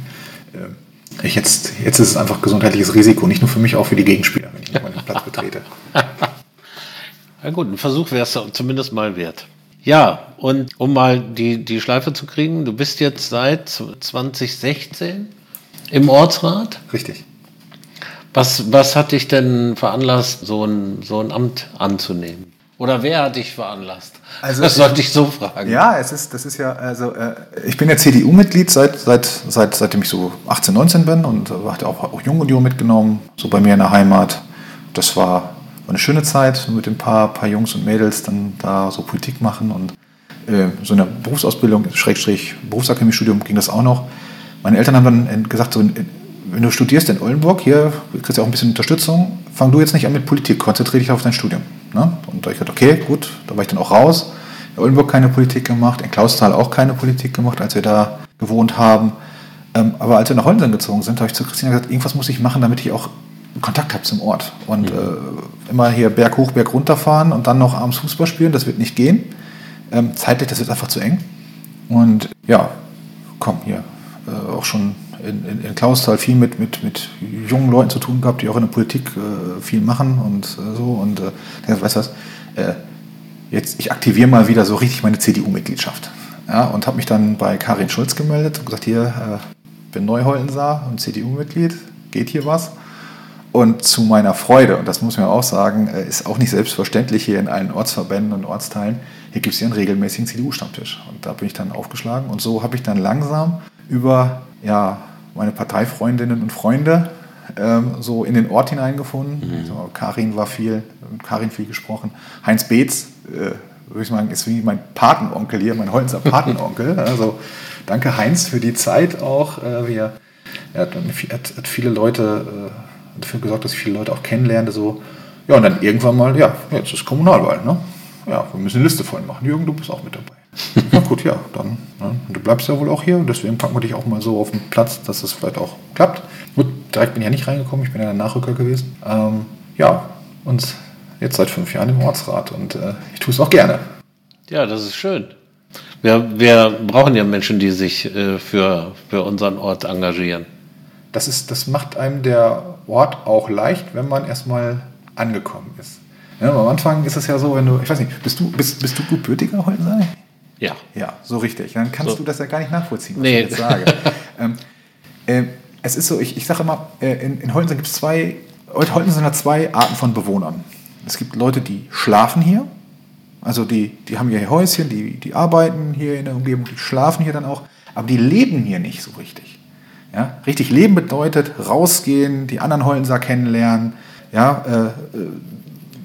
Äh, ich jetzt, jetzt ist es einfach gesundheitliches Risiko, nicht nur für mich, auch für die Gegenspieler, wenn ich nochmal den Platz betrete. Na gut, ein Versuch wäre es zumindest mal wert. Ja, und um mal die, die Schleife zu kriegen, du bist jetzt seit 2016 im Ortsrat. Richtig. Was, was hat dich denn veranlasst, so ein, so ein Amt anzunehmen? Oder wer hat dich veranlasst? Also, das sollte ich so fragen. Ja, es ist, das ist ja, also äh, ich bin ja CDU-Mitglied seit, seit, seit, seitdem ich so 18, 19 bin und äh, hatte auch, auch Jung und Jung mitgenommen, so bei mir in der Heimat. Das war war eine schöne Zeit mit ein paar, paar Jungs und Mädels dann da so Politik machen und äh, so eine Berufsausbildung, Schrägstrich Berufsakademiestudium ging das auch noch. Meine Eltern haben dann gesagt, so, wenn du studierst in Oldenburg, hier kriegst du auch ein bisschen Unterstützung, fang du jetzt nicht an mit Politik, konzentriere dich auf dein Studium. Ne? Und da ich gesagt, okay, gut, da war ich dann auch raus. In Oldenburg keine Politik gemacht, in Klausthal auch keine Politik gemacht, als wir da gewohnt haben. Ähm, aber als wir nach Hollensen gezogen sind, habe ich zu Christina gesagt, irgendwas muss ich machen, damit ich auch Kontakt habe zum Ort. Und mhm. äh, immer hier Berg hoch, Berg runter fahren und dann noch abends Fußball spielen, das wird nicht gehen. Ähm, zeitlich, das wird einfach zu eng. Und ja, komm, hier äh, auch schon in, in, in Klausthal viel mit, mit, mit jungen Leuten zu tun gehabt, die auch in der Politik äh, viel machen und äh, so. Und äh, weißt du was, äh, jetzt, ich aktiviere mal wieder so richtig meine CDU-Mitgliedschaft. Ja, und habe mich dann bei Karin Schulz gemeldet und gesagt, hier, äh, bin Neuhollensaar und CDU-Mitglied, geht hier was? Und zu meiner Freude, und das muss man auch sagen, äh, ist auch nicht selbstverständlich hier in allen Ortsverbänden und Ortsteilen, hier gibt es ja einen regelmäßigen CDU-Stammtisch. Und da bin ich dann aufgeschlagen. Und so habe ich dann langsam über ja, meine Parteifreundinnen und Freunde ähm, so in den Ort hineingefunden. Mhm. So, Karin war viel, Karin viel gesprochen. Heinz Beetz, äh, würde ich sagen, ist wie mein Patenonkel hier, mein Holzer Patenonkel. also danke Heinz für die Zeit auch. Äh, wir, er hat, hat, viele Leute äh, dafür gesorgt, dass ich viele Leute auch kennenlernte. So. Ja, und dann irgendwann mal, ja, jetzt ist Kommunalwahl. Ne? Ja, wir müssen eine Liste voll machen. Jürgen, du bist auch mit dabei. Gut, ja, dann. Ne? Du bleibst ja wohl auch hier, deswegen packen wir dich auch mal so auf den Platz, dass es vielleicht auch klappt. Gut, direkt bin ich ja nicht reingekommen, ich bin ja der Nachrücker gewesen. Ähm, ja, und jetzt seit fünf Jahren im Ortsrat und äh, ich tue es auch gerne. Ja, das ist schön. Wir, wir brauchen ja Menschen, die sich äh, für, für unseren Ort engagieren. Das, ist, das macht einem der Ort auch leicht, wenn man erstmal angekommen ist. Ja, am Anfang ist es ja so, wenn du, ich weiß nicht, bist du, bist, bist du gebürtiger Holzenei? Ja. Ja, so richtig. Dann kannst so. du das ja gar nicht nachvollziehen, was nee. ich jetzt sage. ähm, äh, es ist so, ich, ich sage immer, äh, in, in Holten gibt es zwei, Holten sind zwei Arten von Bewohnern. Es gibt Leute, die schlafen hier, also die, die haben hier Häuschen, die, die arbeiten hier in der Umgebung, die schlafen hier dann auch, aber die leben hier nicht so richtig. Ja? Richtig leben bedeutet rausgehen, die anderen Hollenser kennenlernen, ja, äh, äh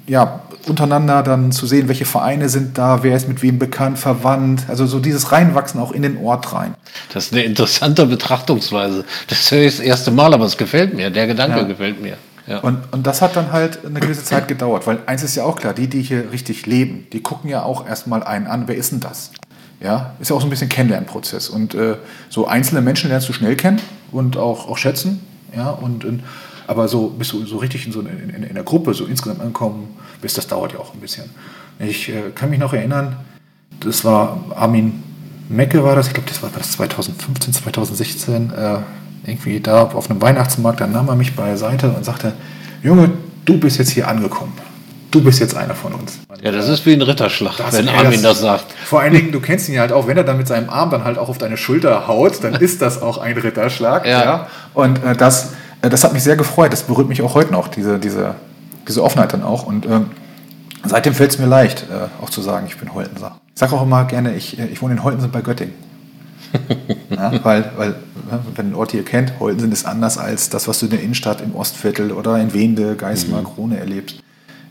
ja, untereinander dann zu sehen, welche Vereine sind da, wer ist mit wem bekannt, verwandt. Also so dieses Reinwachsen auch in den Ort rein. Das ist eine interessante Betrachtungsweise. Das höre ich das erste Mal, aber es gefällt mir. Der Gedanke ja. gefällt mir. Ja. Und, und das hat dann halt eine gewisse Zeit gedauert, weil eins ist ja auch klar, die, die hier richtig leben, die gucken ja auch erstmal einen an, wer ist denn das? Ja, ist ja auch so ein bisschen Kennenlernprozess. Und äh, so einzelne Menschen lernst du schnell kennen und auch, auch schätzen. Ja, und, und aber so bist du so richtig in, so in, in, in der Gruppe, so insgesamt ankommen, bis das dauert ja auch ein bisschen. Ich äh, kann mich noch erinnern, das war Armin Mecke war das, ich glaube, das war das 2015, 2016, äh, irgendwie da auf einem Weihnachtsmarkt, dann nahm er mich beiseite und sagte, Junge, du bist jetzt hier angekommen. Du bist jetzt einer von uns. Ja, das ist wie ein Ritterschlag, das, wenn Armin das, das, sagt. Vor allen Dingen, du kennst ihn ja halt auch, wenn er dann mit seinem Arm dann halt auch auf deine Schulter haut, dann ist das auch ein Ritterschlag. Ja. ja. Und äh, das, das hat mich sehr gefreut. Das berührt mich auch heute noch, diese, diese, diese Offenheit dann auch. Und ähm, seitdem fällt es mir leicht, äh, auch zu sagen, ich bin Holtenser. Ich sage auch immer gerne, ich, äh, ich wohne in Holtensen bei Göttingen. ja, weil, weil, wenn ein Ort hier kennt, Holtensen ist anders als das, was du in der Innenstadt, im Ostviertel oder in Wende, Geismar, mhm. Krone erlebst.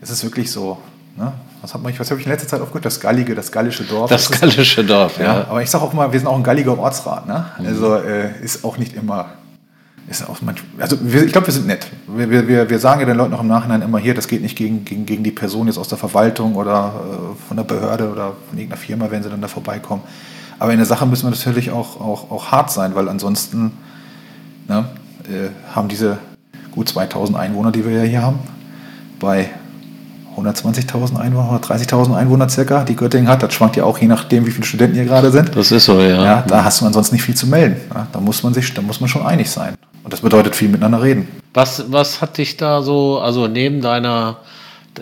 Es ist wirklich so. Ne? Was, hat man, was habe ich in letzter Zeit aufgehört? Das gallige, das gallische Dorf. Das, das gallische Dorf, ja. ja. Aber ich sage auch immer, wir sind auch ein galliger Ortsrat. Ne? Mhm. Also äh, ist auch nicht immer ist auch manchmal, also wir, ich glaube, wir sind nett. Wir, wir, wir sagen ja den Leuten auch im Nachhinein immer hier, das geht nicht gegen, gegen, gegen die Person jetzt aus der Verwaltung oder äh, von der Behörde oder von irgendeiner Firma, wenn sie dann da vorbeikommen. Aber in der Sache müssen wir natürlich auch, auch, auch hart sein, weil ansonsten ne, äh, haben diese gut 2000 Einwohner, die wir ja hier haben, bei 120.000 Einwohner, 30.000 Einwohner circa, die Göttingen hat. Das schwankt ja auch je nachdem, wie viele Studenten hier gerade sind. Das ist so, ja. ja da hast du ansonsten nicht viel zu melden. Ja, da muss man sich, da muss man schon einig sein. Und das bedeutet viel miteinander reden. Was, was hat dich da so, also neben deiner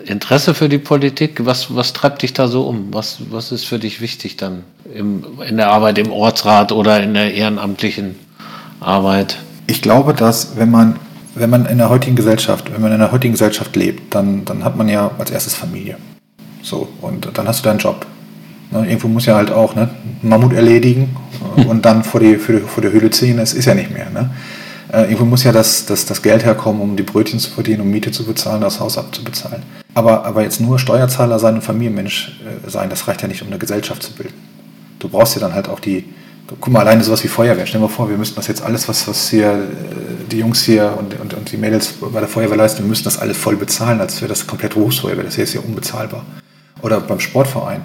Interesse für die Politik, was, was treibt dich da so um? Was, was ist für dich wichtig dann im, in der Arbeit im Ortsrat oder in der ehrenamtlichen Arbeit? Ich glaube, dass wenn man, wenn man in der heutigen Gesellschaft, wenn man in der heutigen Gesellschaft lebt, dann, dann hat man ja als erstes Familie. So, und dann hast du deinen Job. Ne, irgendwo muss ja halt auch ne, Mammut erledigen und dann vor die, die, vor die Höhle ziehen, das ist ja nicht mehr. Ne? Äh, irgendwo muss ja das, das, das Geld herkommen, um die Brötchen zu verdienen, um Miete zu bezahlen, das Haus abzubezahlen. Aber, aber jetzt nur Steuerzahler sein und Familienmensch äh, sein, das reicht ja nicht, um eine Gesellschaft zu bilden. Du brauchst ja dann halt auch die, guck mal, alleine sowas wie Feuerwehr. Stell dir mal vor, wir müssten das jetzt alles, was, was hier äh, die Jungs hier und, und, und die Mädels bei der Feuerwehr leisten, wir müssten das alles voll bezahlen, als wäre das komplett Berufsfeuerwehr. Das hier ist ja unbezahlbar. Oder beim Sportverein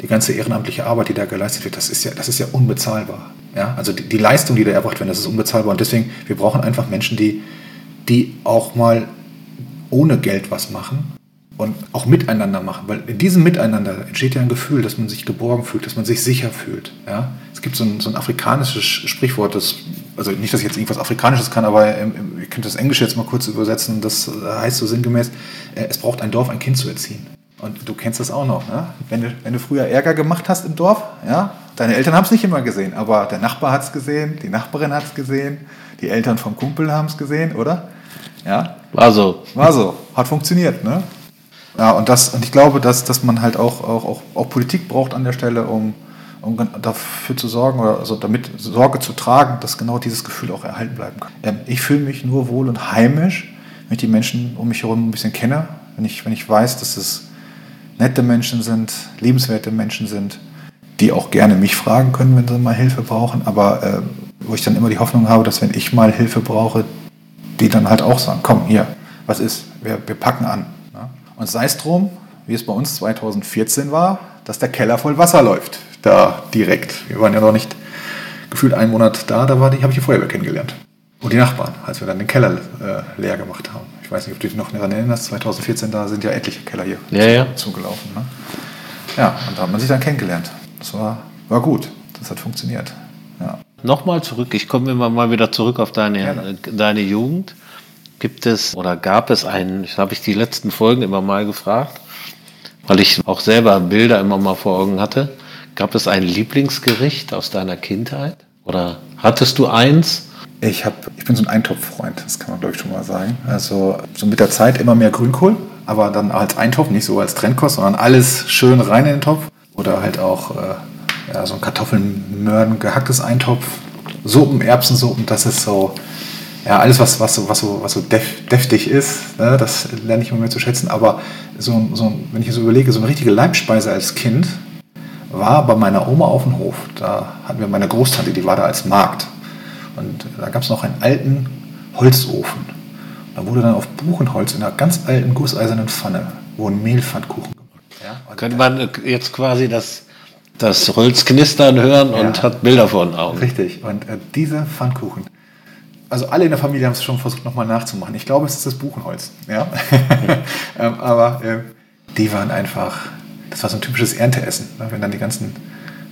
die ganze ehrenamtliche Arbeit, die da geleistet wird, das ist ja, das ist ja unbezahlbar. Ja? Also die, die Leistung, die da erbracht wird, das ist unbezahlbar. Und deswegen, wir brauchen einfach Menschen, die, die auch mal ohne Geld was machen und auch miteinander machen. Weil in diesem Miteinander entsteht ja ein Gefühl, dass man sich geborgen fühlt, dass man sich sicher fühlt. Ja? Es gibt so ein, so ein afrikanisches Sprichwort, das, also nicht, dass ich jetzt irgendwas Afrikanisches kann, aber ich könnte das Englische jetzt mal kurz übersetzen. Das heißt so sinngemäß, äh, es braucht ein Dorf, ein Kind zu erziehen. Und du kennst das auch noch, ne? wenn, du, wenn du früher Ärger gemacht hast im Dorf, ja, deine Eltern haben es nicht immer gesehen, aber der Nachbar hat es gesehen, die Nachbarin hat es gesehen, die Eltern vom Kumpel haben es gesehen, oder? Ja? War so. War so, hat funktioniert. Ne? Ja, und, das, und ich glaube, dass, dass man halt auch, auch, auch, auch Politik braucht an der Stelle, um, um dafür zu sorgen oder also damit Sorge zu tragen, dass genau dieses Gefühl auch erhalten bleiben kann. Ähm, ich fühle mich nur wohl und heimisch, wenn ich die Menschen um mich herum ein bisschen kenne, wenn ich, wenn ich weiß, dass es nette Menschen sind, liebenswerte Menschen sind, die auch gerne mich fragen können, wenn sie mal Hilfe brauchen, aber äh, wo ich dann immer die Hoffnung habe, dass wenn ich mal Hilfe brauche, die dann halt auch sagen, komm, hier, was ist, wir, wir packen an. Ne? Und sei es drum, wie es bei uns 2014 war, dass der Keller voll Wasser läuft, da direkt. Wir waren ja noch nicht gefühlt einen Monat da, da habe ich die Feuerwehr kennengelernt. Und die Nachbarn, als wir dann den Keller äh, leer gemacht haben. Ich weiß nicht, ob du dich noch daran erinnerst, 2014, da sind ja etliche Keller hier ja, ja. zugelaufen. Ne? Ja, und da hat man sich dann kennengelernt. Das war, war gut, das hat funktioniert. Ja. Nochmal zurück, ich komme immer mal wieder zurück auf deine, deine Jugend. Gibt es oder gab es einen, das habe ich die letzten Folgen immer mal gefragt, weil ich auch selber Bilder immer mal vor Augen hatte. Gab es ein Lieblingsgericht aus deiner Kindheit? Oder hattest du eins? Ich, hab, ich bin so ein Eintopffreund, das kann man glaube ich schon mal sagen. Also so mit der Zeit immer mehr Grünkohl, aber dann als Eintopf, nicht so als Trendkost, sondern alles schön rein in den Topf. Oder halt auch äh, ja, so ein Kartoffeln, Möhren, gehacktes Eintopf, Suppen, Erbsensuppen, das ist so, ja, alles, was, was so, was so, was so def, deftig ist, ne, das lerne ich immer mehr zu schätzen. Aber so, so, wenn ich so überlege, so eine richtige Leibspeise als Kind war bei meiner Oma auf dem Hof. Da hatten wir meine Großtante, die war da als Markt. Und da gab es noch einen alten Holzofen. Da wurde dann auf Buchenholz in einer ganz alten gusseisernen Pfanne, ein Mehlpfannkuchen gemacht. Ja, Könnte man jetzt quasi das das Holz knistern hören und ja. hat Bilder vor den Augen. Richtig. Und äh, dieser Pfannkuchen, also alle in der Familie haben es schon versucht nochmal nachzumachen. Ich glaube, es ist das Buchenholz. Ja? ähm, aber äh, die waren einfach, das war so ein typisches Ernteessen. Ne? Wenn dann die ganzen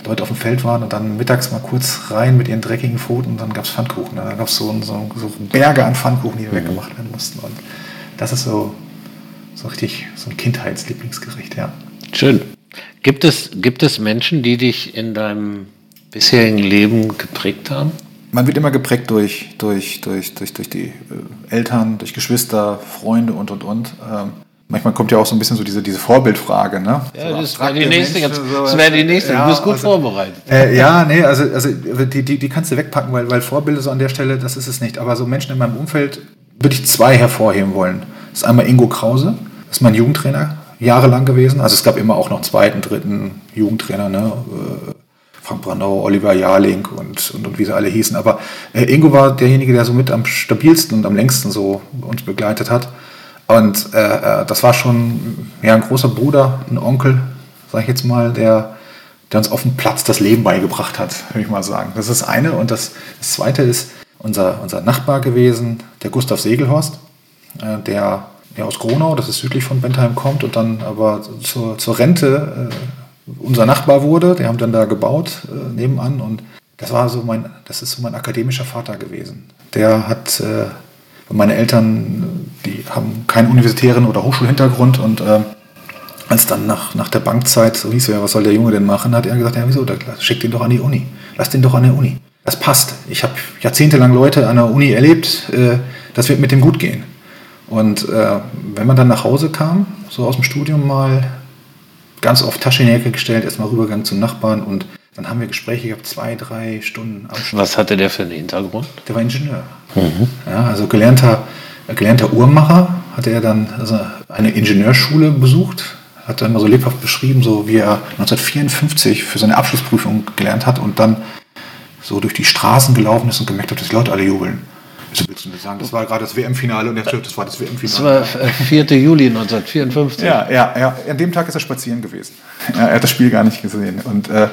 Leute auf dem Feld waren und dann mittags mal kurz rein mit ihren dreckigen Pfoten und dann gab es Pfannkuchen. Da gab es so, so, so, Berge an Pfannkuchen, die mhm. weggemacht werden mussten. Und das ist so, so richtig so ein Kindheitslieblingsgericht, ja. Schön. Gibt es, gibt es Menschen, die dich in deinem bisherigen Leben geprägt haben? Man wird immer geprägt durch, durch, durch, durch, durch die äh, Eltern, durch Geschwister, Freunde und, und, und. Ähm, manchmal kommt ja auch so ein bisschen so diese, diese Vorbildfrage. Ne? Ja, so das wäre die nächste. Menschen, das wäre die nächste. Ja, du bist gut also, vorbereitet. Äh, ja, nee, also, also die, die, die kannst du wegpacken, weil, weil Vorbilder so an der Stelle, das ist es nicht. Aber so Menschen in meinem Umfeld würde ich zwei hervorheben wollen. Das ist einmal Ingo Krause, das ist mein Jugendtrainer, jahrelang gewesen. Also es gab immer auch noch zweiten, dritten Jugendtrainer, ne? Äh, Frank Brandau, Oliver Jarling und, und, und, wie sie alle hießen. Aber äh, Ingo war derjenige, der so mit am stabilsten und am längsten so uns begleitet hat. Und äh, äh das war schon ja, ein großer Bruder, ein Onkel, sag ich jetzt mal, der, der uns auf dem Platz das Leben beigebracht hat, würde ich mal sagen. Das ist das eine. Und das, das zweite ist unser, unser Nachbar gewesen, der Gustav Segelhorst, äh, der ja, aus Gronau, das ist südlich von Bentheim kommt und dann aber zur, zur Rente äh, unser Nachbar wurde. Die haben dann da gebaut äh, nebenan und das war so mein, das ist so mein akademischer Vater gewesen. Der hat, äh, meine Eltern, die haben keinen universitären oder Hochschulhintergrund und äh, als dann nach, nach der Bankzeit, so hieß ja, was soll der Junge denn machen, hat er gesagt, ja wieso, schick den doch an die Uni. Lass den doch an der Uni. Das passt. Ich habe jahrzehntelang Leute an der Uni erlebt, äh, das wird mit dem gut gehen. Und äh, wenn man dann nach Hause kam, so aus dem Studium mal, ganz oft Tasche in die Ecke gestellt, erstmal rübergegangen zum Nachbarn und dann haben wir Gespräche gehabt, zwei, drei Stunden am Stück. Was hatte der für einen Hintergrund? Der war Ingenieur. Mhm. Ja, also gelernter, gelernter Uhrmacher, hatte er dann also eine Ingenieurschule besucht, hat dann mal so lebhaft beschrieben, so wie er 1954 für seine Abschlussprüfung gelernt hat und dann so durch die Straßen gelaufen ist und gemerkt hat, dass die Leute alle jubeln. Wieso willst du mir sagen, das war gerade das WM-Finale und er sagt, das war das WM-Finale. Das war 4. Äh, Juli 1954. Ja, ja, ja. An dem Tag ist er spazieren gewesen. Er hat das Spiel gar nicht gesehen. Und äh,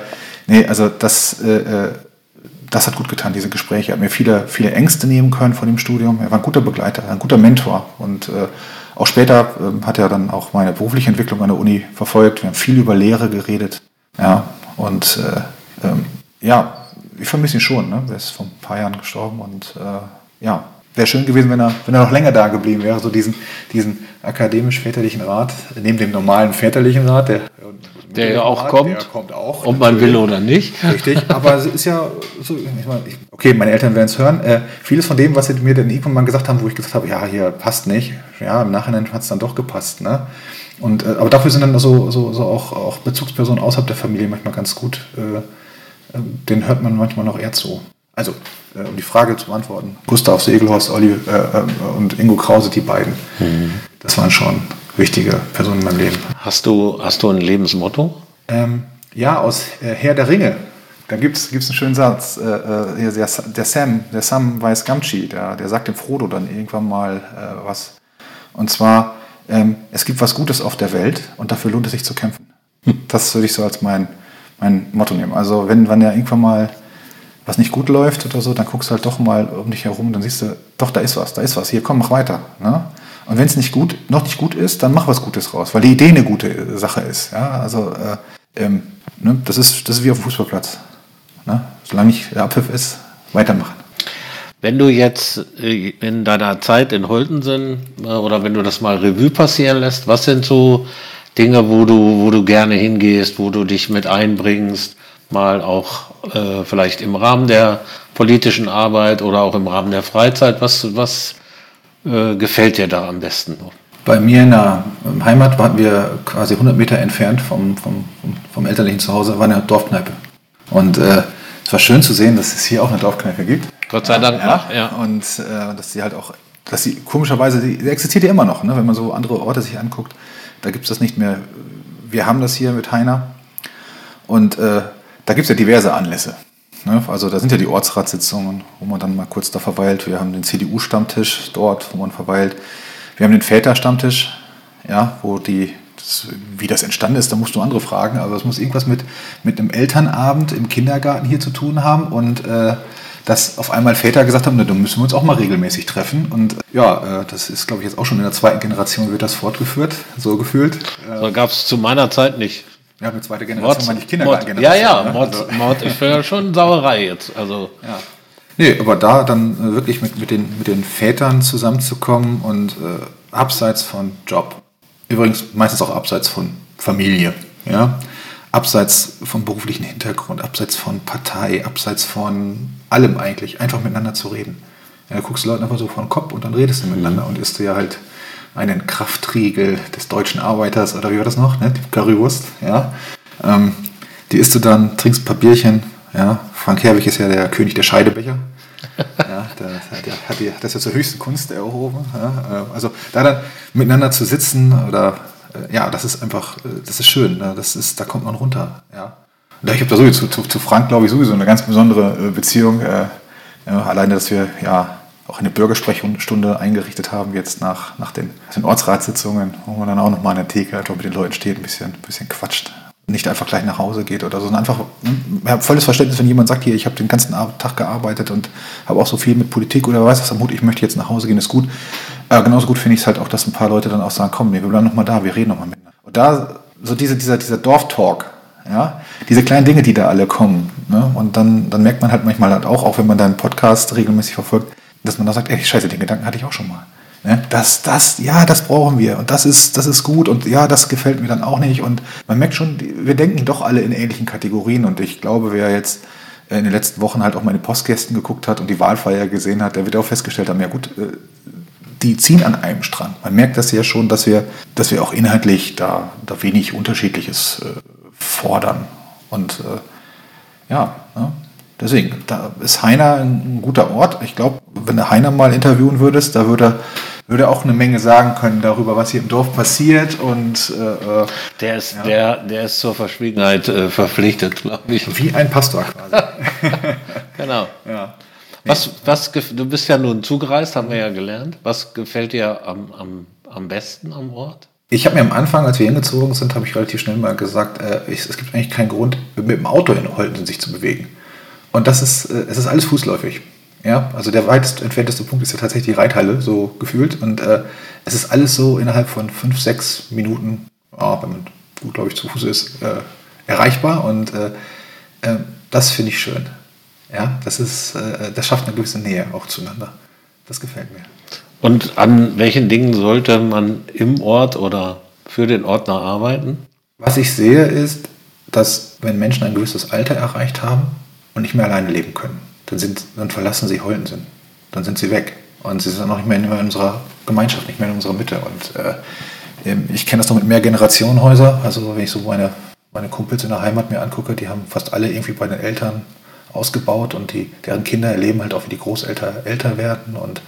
nee, also das, äh, äh, das hat gut getan, diese Gespräche. Er hat mir viele, viele Ängste nehmen können von dem Studium. Er war ein guter Begleiter, ein guter Mentor. Und äh, auch später äh, hat er dann auch meine berufliche Entwicklung an der Uni verfolgt. Wir haben viel über Lehre geredet. Ja, und ähm, ja, ich vermisse ihn schon. Ne? Er ist vor ein paar Jahren gestorben und ja, wäre schön gewesen, wenn er, wenn er noch länger da geblieben wäre, so diesen, diesen akademisch-väterlichen Rat, neben dem normalen väterlichen Rat, der, der ja auch Rat, kommt, der kommt auch, ob man will oder nicht. Richtig, aber es ist ja so, ich meine, ich, okay, meine Eltern werden es hören, äh, vieles von dem, was sie mir irgendwann mal gesagt haben, wo ich gesagt habe, ja, hier passt nicht, ja, im Nachhinein hat es dann doch gepasst, ne? Und, äh, aber dafür sind dann so, so, so auch, auch Bezugspersonen außerhalb der Familie manchmal ganz gut, äh, äh den hört man manchmal noch eher zu. Also, äh, um die Frage zu beantworten, Gustav Segelhorst, Olli äh, äh, und Ingo Krause, die beiden, mhm. das waren schon wichtige Personen in meinem Leben. Hast du, hast du ein Lebensmotto? Ähm, ja, aus äh, Herr der Ringe. Da gibt es einen schönen Satz. Äh, der, der, Sam, der Sam Weiß Gamgee, der, der sagt dem Frodo dann irgendwann mal was. Und zwar, ähm, es gibt was Gutes auf der Welt und dafür lohnt es sich zu kämpfen. Hm. Das würde ich so als mein, mein Motto nehmen. Also wenn, wenn er irgendwann mal was nicht gut läuft oder so, dann guckst du halt doch mal um dich herum, dann siehst du, doch, da ist was, da ist was, hier, komm, mach weiter. Ne? Und wenn es nicht gut, noch nicht gut ist, dann mach was Gutes raus, weil die Idee eine gute Sache ist. Ja? Also äh, ähm, ne? das, ist, das ist wie auf dem Fußballplatz. Ne? Solange nicht der Abpfiff ist, weitermachen. Wenn du jetzt äh, in deiner Zeit in Holtensen äh, oder wenn du das mal Revue passieren lässt, was sind so Dinge, wo du, wo du gerne hingehst, wo du dich mit einbringst, mal auch äh, vielleicht im Rahmen der politischen Arbeit oder auch im Rahmen der Freizeit? Was, was äh, gefällt dir da am besten? Bei mir in der Heimat waren wir quasi 100 Meter entfernt vom, vom, vom elterlichen Zuhause, war eine Dorfkneipe. Und äh, es war schön zu sehen, dass es hier auch eine Dorfkneipe gibt. Gott sei Dank ja, ja. Und äh, dass sie halt auch, dass sie komischerweise, die existiert ja immer noch, ne? wenn man so andere Orte sich anguckt, da gibt es das nicht mehr. Wir haben das hier mit Heiner und äh, da gibt es ja diverse Anlässe. Ne? Also da sind ja die Ortsratssitzungen, wo man dann mal kurz da verweilt. Wir haben den CDU-Stammtisch dort, wo man verweilt. Wir haben den Väter-Stammtisch, ja, wo die, das, wie das entstanden ist, da musst du andere fragen. Aber es muss irgendwas mit, mit einem Elternabend im Kindergarten hier zu tun haben und äh, dass auf einmal Väter gesagt haben, na, dann müssen wir uns auch mal regelmäßig treffen. Und ja, äh, das ist, glaube ich, jetzt auch schon in der zweiten Generation wird das fortgeführt, so gefühlt. So gab es zu meiner Zeit nicht. Ja, mit zweiter Generation Mord, meine ich Kindergartengeneration. Ja, ja, ne? Mord, also. Mord ist ja schon Sauerei jetzt. Also. Ja. Nee, aber da dann äh, wirklich mit, mit, den, mit den Vätern zusammenzukommen und äh, abseits von Job, übrigens meistens auch abseits von Familie, ja, abseits vom beruflichen Hintergrund, abseits von Partei, abseits von allem eigentlich, einfach miteinander zu reden. Ja, da guckst du Leuten einfach so vor den Kopf und dann redest du miteinander mhm. und isst du ja halt einen Kraftriegel des deutschen Arbeiters oder wie war das noch, ne? die Currywurst, ja. Ähm, die isst du dann, trinkst ein paar Bierchen, ja. Frank Herwig ist ja der König der Scheidebecher. ja, der, der hat die, das ja zur höchsten Kunst erhoben. Ja. Äh, also da dann miteinander zu sitzen oder äh, ja, das ist einfach, äh, das ist schön. Ne? Das ist, da kommt man runter. Ja. Und ich habe da sowieso zu, zu, Frank, glaube ich, sowieso eine ganz besondere Beziehung. Äh, alleine, dass wir ja auch eine Bürgersprechstunde eingerichtet haben, jetzt nach, nach den, den Ortsratssitzungen, wo man dann auch nochmal an der Theke einfach mit den Leuten steht, ein bisschen, ein bisschen quatscht. Nicht einfach gleich nach Hause geht oder so, sondern einfach, ich habe volles Verständnis, wenn jemand sagt, hier, ich habe den ganzen Tag gearbeitet und habe auch so viel mit Politik oder weiß was am Hut, ich möchte jetzt nach Hause gehen, ist gut. Äh, genauso gut finde ich es halt auch, dass ein paar Leute dann auch sagen, komm, wir bleiben nochmal da, wir reden nochmal miteinander. Und da, so diese, dieser, dieser Dorftalk, ja, diese kleinen Dinge, die da alle kommen. Ne? Und dann, dann merkt man halt manchmal halt auch, auch wenn man deinen Podcast regelmäßig verfolgt, dass man da sagt, ey, scheiße, den Gedanken hatte ich auch schon mal. Ne? Das, das, ja, das brauchen wir und das ist, das ist gut und ja, das gefällt mir dann auch nicht. Und man merkt schon, wir denken doch alle in ähnlichen Kategorien und ich glaube, wer jetzt in den letzten Wochen halt auch meine Postgästen geguckt hat und die Wahlfeier gesehen hat, der wird auch festgestellt haben, ja gut, äh, die ziehen an einem Strang. Man merkt das ja schon, dass wir, dass wir auch inhaltlich da, da wenig Unterschiedliches äh, fordern. Und äh, ja, ne? Deswegen, da ist Heiner ein, guter Ort. Ich glaube, wenn du Heiner mal interviewen würdest, da würde würde auch eine Menge sagen können darüber, was hier im Dorf passiert und äh, äh der ist ja. der der ist zur Verschwiegenheit äh, verpflichtet, glaube ich. Wie ein Pastor quasi. genau. Ja. Was, was, du bist ja nun zugereist, haben wir ja gelernt. Was gefällt dir am, am, am besten am Ort? Ich habe mir am Anfang, als wir hingezogen sind, habe ich relativ schnell mal gesagt, äh, ich, es gibt eigentlich keinen Grund, mit dem Auto in Holten sich zu bewegen. Und das ist, äh, es ist alles fußläufig. Ja, also der weitest entfernteste Punkt ist ja tatsächlich die Reithalle, so gefühlt. Und äh, es ist alles so innerhalb von fünf, sechs Minuten, oh, wenn man gut, glaube ich, zu Fuß ist, äh, erreichbar. Und äh, äh das finde ich schön. Ja, das ist, äh, das schafft eine gewisse Nähe auch zueinander. Das gefällt mir. Und an welchen Dingen sollte man im Ort oder für den Ort noch arbeiten? Was ich sehe, ist, dass wenn Menschen ein gewisses Alter erreicht haben und nicht mehr alleine leben können, dann, sind, dann verlassen sie Holtensen. Dann sind sie weg. Und sie sind dann auch nicht mehr in unserer Gemeinschaft, nicht mehr in unserer Mitte. Und äh, ich kenne das noch mit mehr Generationenhäuser. Also wenn ich so meine, meine Kumpels in der Heimat mir angucke, die haben fast alle irgendwie bei den Eltern ausgebaut und die, deren Kinder erleben halt auch, wie die Großeltern älter werden. Und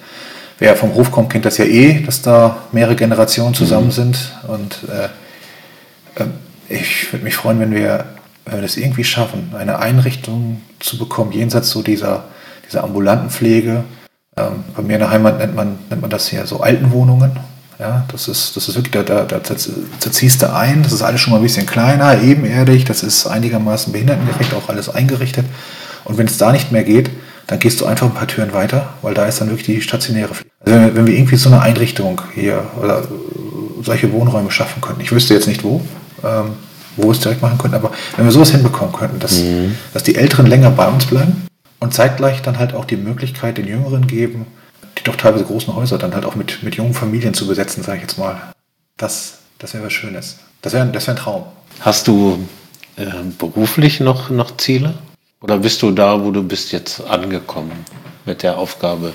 wer vom Hof kommt, kennt das ja eh, dass da mehrere Generationen zusammen mhm. sind. Und äh, ähm, ich würde mich freuen, wenn wir, wenn wir das irgendwie schaffen, eine Einrichtung zu bekommen, jenseits so dieser, dieser ambulanten Pflege. Ähm, bei mir in der Heimat nennt man, nennt man das hier so Altenwohnungen. Ja, das ist, das ist wirklich, da, da, da zerziehst du ein, das ist alles schon mal ein bisschen kleiner, ebenerdig, das ist einigermaßen behindertengerecht auch alles eingerichtet. Und wenn es da nicht mehr geht, dann gehst du einfach ein paar Türen weiter, weil da ist dann wirklich die stationäre Pflege. Also wenn, wir, wenn wir irgendwie so eine Einrichtung hier oder solche Wohnräume schaffen könnten, ich wüsste jetzt nicht wo, ähm, wo wir es direkt machen könnten, aber wenn wir sowas hinbekommen könnten, dass, mhm. dass die Älteren länger bei uns bleiben und zeitgleich dann halt auch die Möglichkeit den Jüngeren geben, die doch teilweise großen Häuser dann halt auch mit, mit jungen Familien zu besetzen, sage ich jetzt mal. Das, das wäre was Schönes. Das wäre das wär ein Traum. Hast du äh, beruflich noch, noch Ziele? Oder bist du da, wo du bist jetzt angekommen mit der Aufgabe,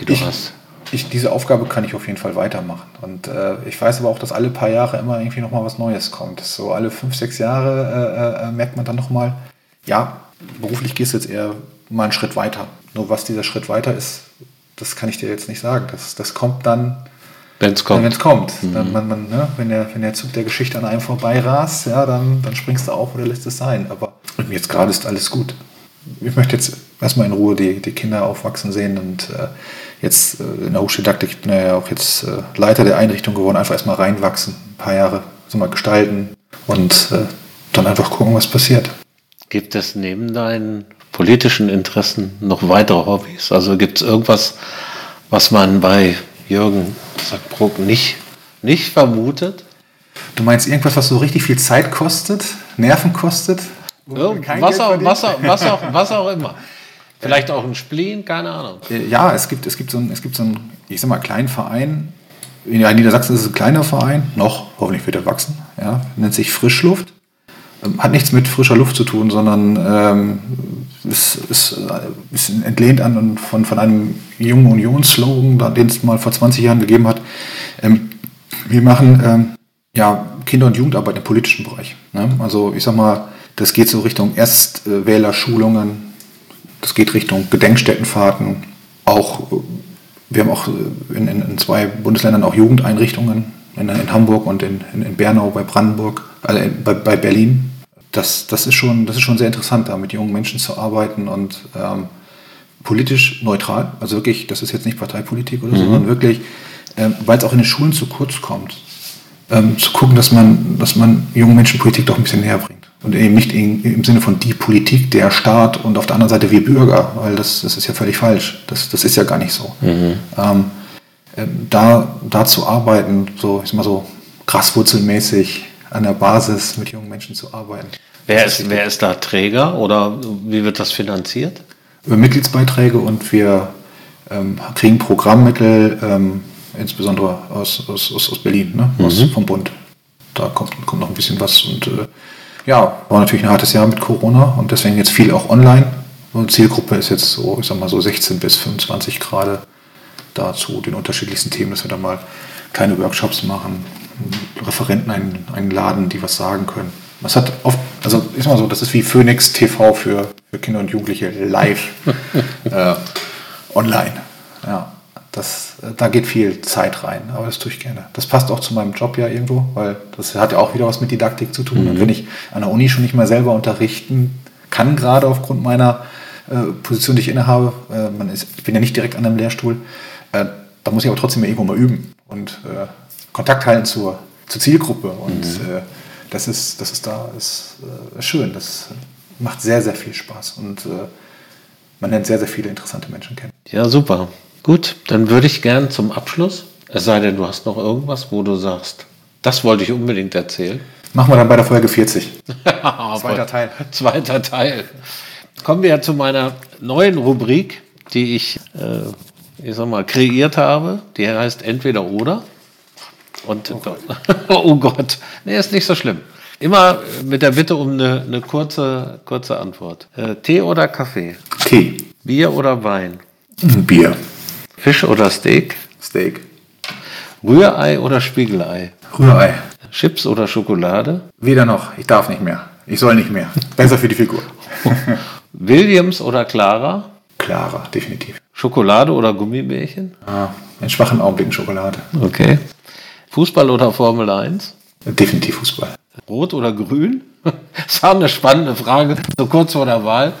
die du ich, hast? Ich, diese Aufgabe kann ich auf jeden Fall weitermachen. Und äh, ich weiß aber auch, dass alle paar Jahre immer irgendwie nochmal was Neues kommt. So alle fünf, sechs Jahre äh, äh, merkt man dann nochmal, ja, beruflich gehst du jetzt eher mal einen Schritt weiter. Nur was dieser Schritt weiter ist, das kann ich dir jetzt nicht sagen. Das, das kommt dann, wenn es kommt. Wenn's kommt. Mhm. Dann, man, man, ne, wenn, der, wenn der Zug der Geschichte an einem vorbeirast, ja, dann, dann springst du auf oder lässt es sein. Aber jetzt gerade ist alles gut. Ich möchte jetzt erstmal in Ruhe die, die Kinder aufwachsen sehen und äh, jetzt äh, in der Hochschuldidaktik, ich bin ja auch jetzt äh, Leiter der Einrichtung geworden, einfach erstmal reinwachsen, ein paar Jahre so mal gestalten und äh, dann einfach gucken, was passiert. Gibt es neben deinen politischen Interessen noch weitere Hobbys? Also gibt es irgendwas, was man bei Jürgen Sackbruck nicht, nicht vermutet? Du meinst irgendwas, was so richtig viel Zeit kostet, Nerven kostet? Ja, was, auch, was, auch, was, auch, was auch immer. Vielleicht auch ein Spleen, keine Ahnung. Ja, es gibt, es gibt so einen, es gibt so einen, ich sag mal, kleinen Verein. In Niedersachsen ist es ein kleiner Verein, noch, hoffentlich wird er wachsen, ja, nennt sich Frischluft. Ähm, hat nichts mit frischer Luft zu tun, sondern ähm, ist, ist, äh, ist entlehnt an von, von einem jungen Unions-Slogan, den es mal vor 20 Jahren gegeben hat. Ähm, wir machen ähm, ja, Kinder- und Jugendarbeit im politischen Bereich. Ne? Also ich sag mal, das geht so Richtung Erstwählerschulungen, das geht Richtung Gedenkstättenfahrten, auch wir haben auch in, in, in zwei Bundesländern auch Jugendeinrichtungen, in, in Hamburg und in, in, Bernau bei Brandenburg, also bei, bei Berlin. Das, das, ist schon, das ist schon sehr interessant, da mit jungen Menschen zu arbeiten und ähm, politisch neutral, also wirklich, das ist jetzt nicht Parteipolitik oder so, mhm. sondern wirklich, ähm, weil es auch in den Schulen zu kurz kommt, ähm, zu gucken, dass man, dass man jungen Menschen Politik doch ein bisschen näher bringt. Und eben nicht in, im Sinne von die Politik, der Staat und auf der anderen Seite wir Bürger, weil das, das ist ja völlig falsch. Das, das ist ja gar nicht so. Mhm. Ähm, äh, da, da zu arbeiten, so, ich sag mal so graswurzelmäßig an der Basis mit jungen Menschen zu arbeiten. Wer ist, wer ist da Träger oder wie wird das finanziert? Über Mitgliedsbeiträge und wir ähm, kriegen Programmmittel, ähm, insbesondere aus, aus, aus Berlin, ne? Mhm. aus, vom Bund. Da kommt, kommt noch ein bisschen was und äh, ja, war natürlich ein hartes Jahr mit Corona und deswegen jetzt viel auch online. Und Zielgruppe ist jetzt so, ich sag mal so 16 bis 25 Grad dazu den unterschiedlichsten Themen, dass wir da mal kleine Workshops machen, Referenten einladen, die was sagen können. Das hat oft, also ist mal so, das ist wie Phoenix TV für, für Kinder und Jugendliche live äh, online. Ja. Das, da geht viel Zeit rein, aber das tue ich gerne. Das passt auch zu meinem Job ja irgendwo, weil das hat ja auch wieder was mit Didaktik zu tun. Mhm. Und wenn ich an der Uni schon nicht mehr selber unterrichten kann, gerade aufgrund meiner äh, Position, die ich innehabe, äh, man ist, ich bin ja nicht direkt an einem Lehrstuhl, äh, da muss ich aber trotzdem irgendwo mal üben und äh, Kontakt halten zur, zur Zielgruppe. Und mhm. Äh, das, ist, das ist da ist, äh, schön. Das macht sehr, sehr viel Spaß. Und man lernt sehr, sehr viele interessante Menschen kennen. Ja, super. Gut, dann würde ich gern zum Abschluss, es sei denn, du hast noch irgendwas, wo du sagst, das wollte ich unbedingt erzählen. Machen wir dann bei der Folge 40. Zweiter Teil. Zweiter Teil. Kommen wir zu meiner neuen Rubrik, die ich äh, ich sag mal, kreiert habe. Die heißt entweder oder. Und oh Gott, oh Gott. nee, ist nicht so schlimm. Immer mit der Bitte um eine, eine kurze, kurze Antwort. Äh, Tee oder Kaffee? Tee. Bier oder Wein? Bier. Fisch oder Steak? Steak. Rührei oder Spiegelei? Rührei. Chips oder Schokolade? Weder noch. Ich darf nicht mehr. Ich soll nicht mehr. Besser für die Figur. Williams oder Clara? Clara, definitiv. Schokolade oder Gummibärchen? Ah, in schwachen Augenblicken Schokolade. Okay. Fußball oder Formel 1? Definitiv Fußball. Rot oder grün? Das war eine spannende Frage, so kurz vor der Wahl.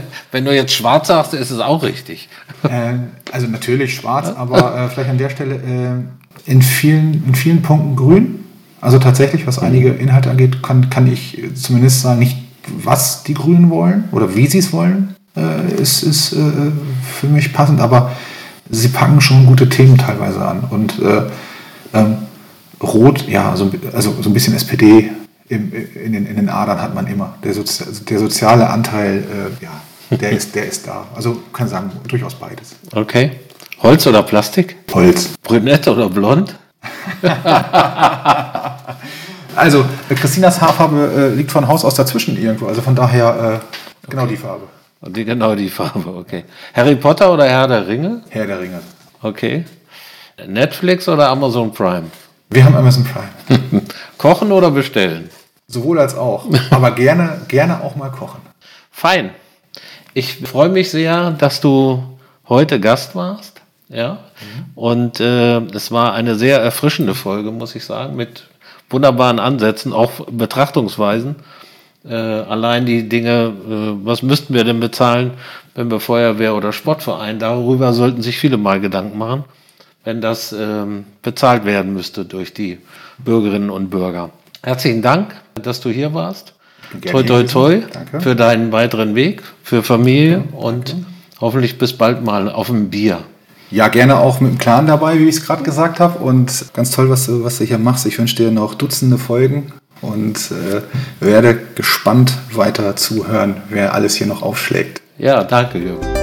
Wenn du jetzt schwarz sagst, ist es auch richtig. Äh, also natürlich schwarz, aber äh, vielleicht an der Stelle äh, in, vielen, in vielen Punkten grün. Also tatsächlich, was einige Inhalte angeht, kann, kann ich zumindest sagen, nicht was die Grünen wollen oder wie sie es wollen, äh, ist, ist äh, für mich passend, aber sie packen schon gute Themen teilweise an. Und äh, ähm, Rot, ja, so, also so ein bisschen SPD im, in, den, in den Adern hat man immer. Der, Sozi der soziale Anteil, äh, ja, der ist, der ist da. Also kann sagen, durchaus beides. Okay. Holz oder Plastik? Holz. Brünett oder blond? also, Christinas Haarfarbe äh, liegt von Haus aus dazwischen irgendwo. Also von daher äh, genau okay. die Farbe. Die, genau die Farbe, okay. Harry Potter oder Herr der Ringe? Herr der Ringe. Okay. Netflix oder Amazon Prime? Wir haben Amazon Prime. kochen oder bestellen? Sowohl als auch. Aber gerne, gerne auch mal kochen. Fein. Ich freue mich sehr, dass du heute Gast warst. Ja. Mhm. Und äh, es war eine sehr erfrischende Folge, muss ich sagen, mit wunderbaren Ansätzen, auch Betrachtungsweisen. Äh, allein die Dinge, äh, was müssten wir denn bezahlen, wenn wir Feuerwehr oder Sportverein, darüber sollten sich viele mal Gedanken machen wenn das ähm, bezahlt werden müsste durch die Bürgerinnen und Bürger. Herzlichen Dank, dass du hier warst. Toi, toi, toi für deinen weiteren Weg, für Familie Danke. und hoffentlich bis bald mal auf dem Bier. Ja, gerne auch mit dem Clan dabei, wie ich es gerade gesagt habe. Und ganz toll, was du, was du hier machst. Ich wünsche dir noch Dutzende Folgen und äh, werde gespannt weiter zuhören, wer alles hier noch aufschlägt. Ja, danke, Jürgen.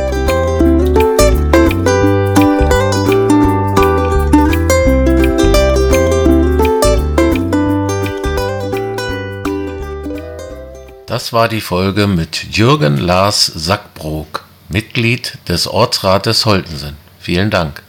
Das war die Folge mit Jürgen Lars Sackbrook, Mitglied des Ortsrates Holtensen. Vielen Dank.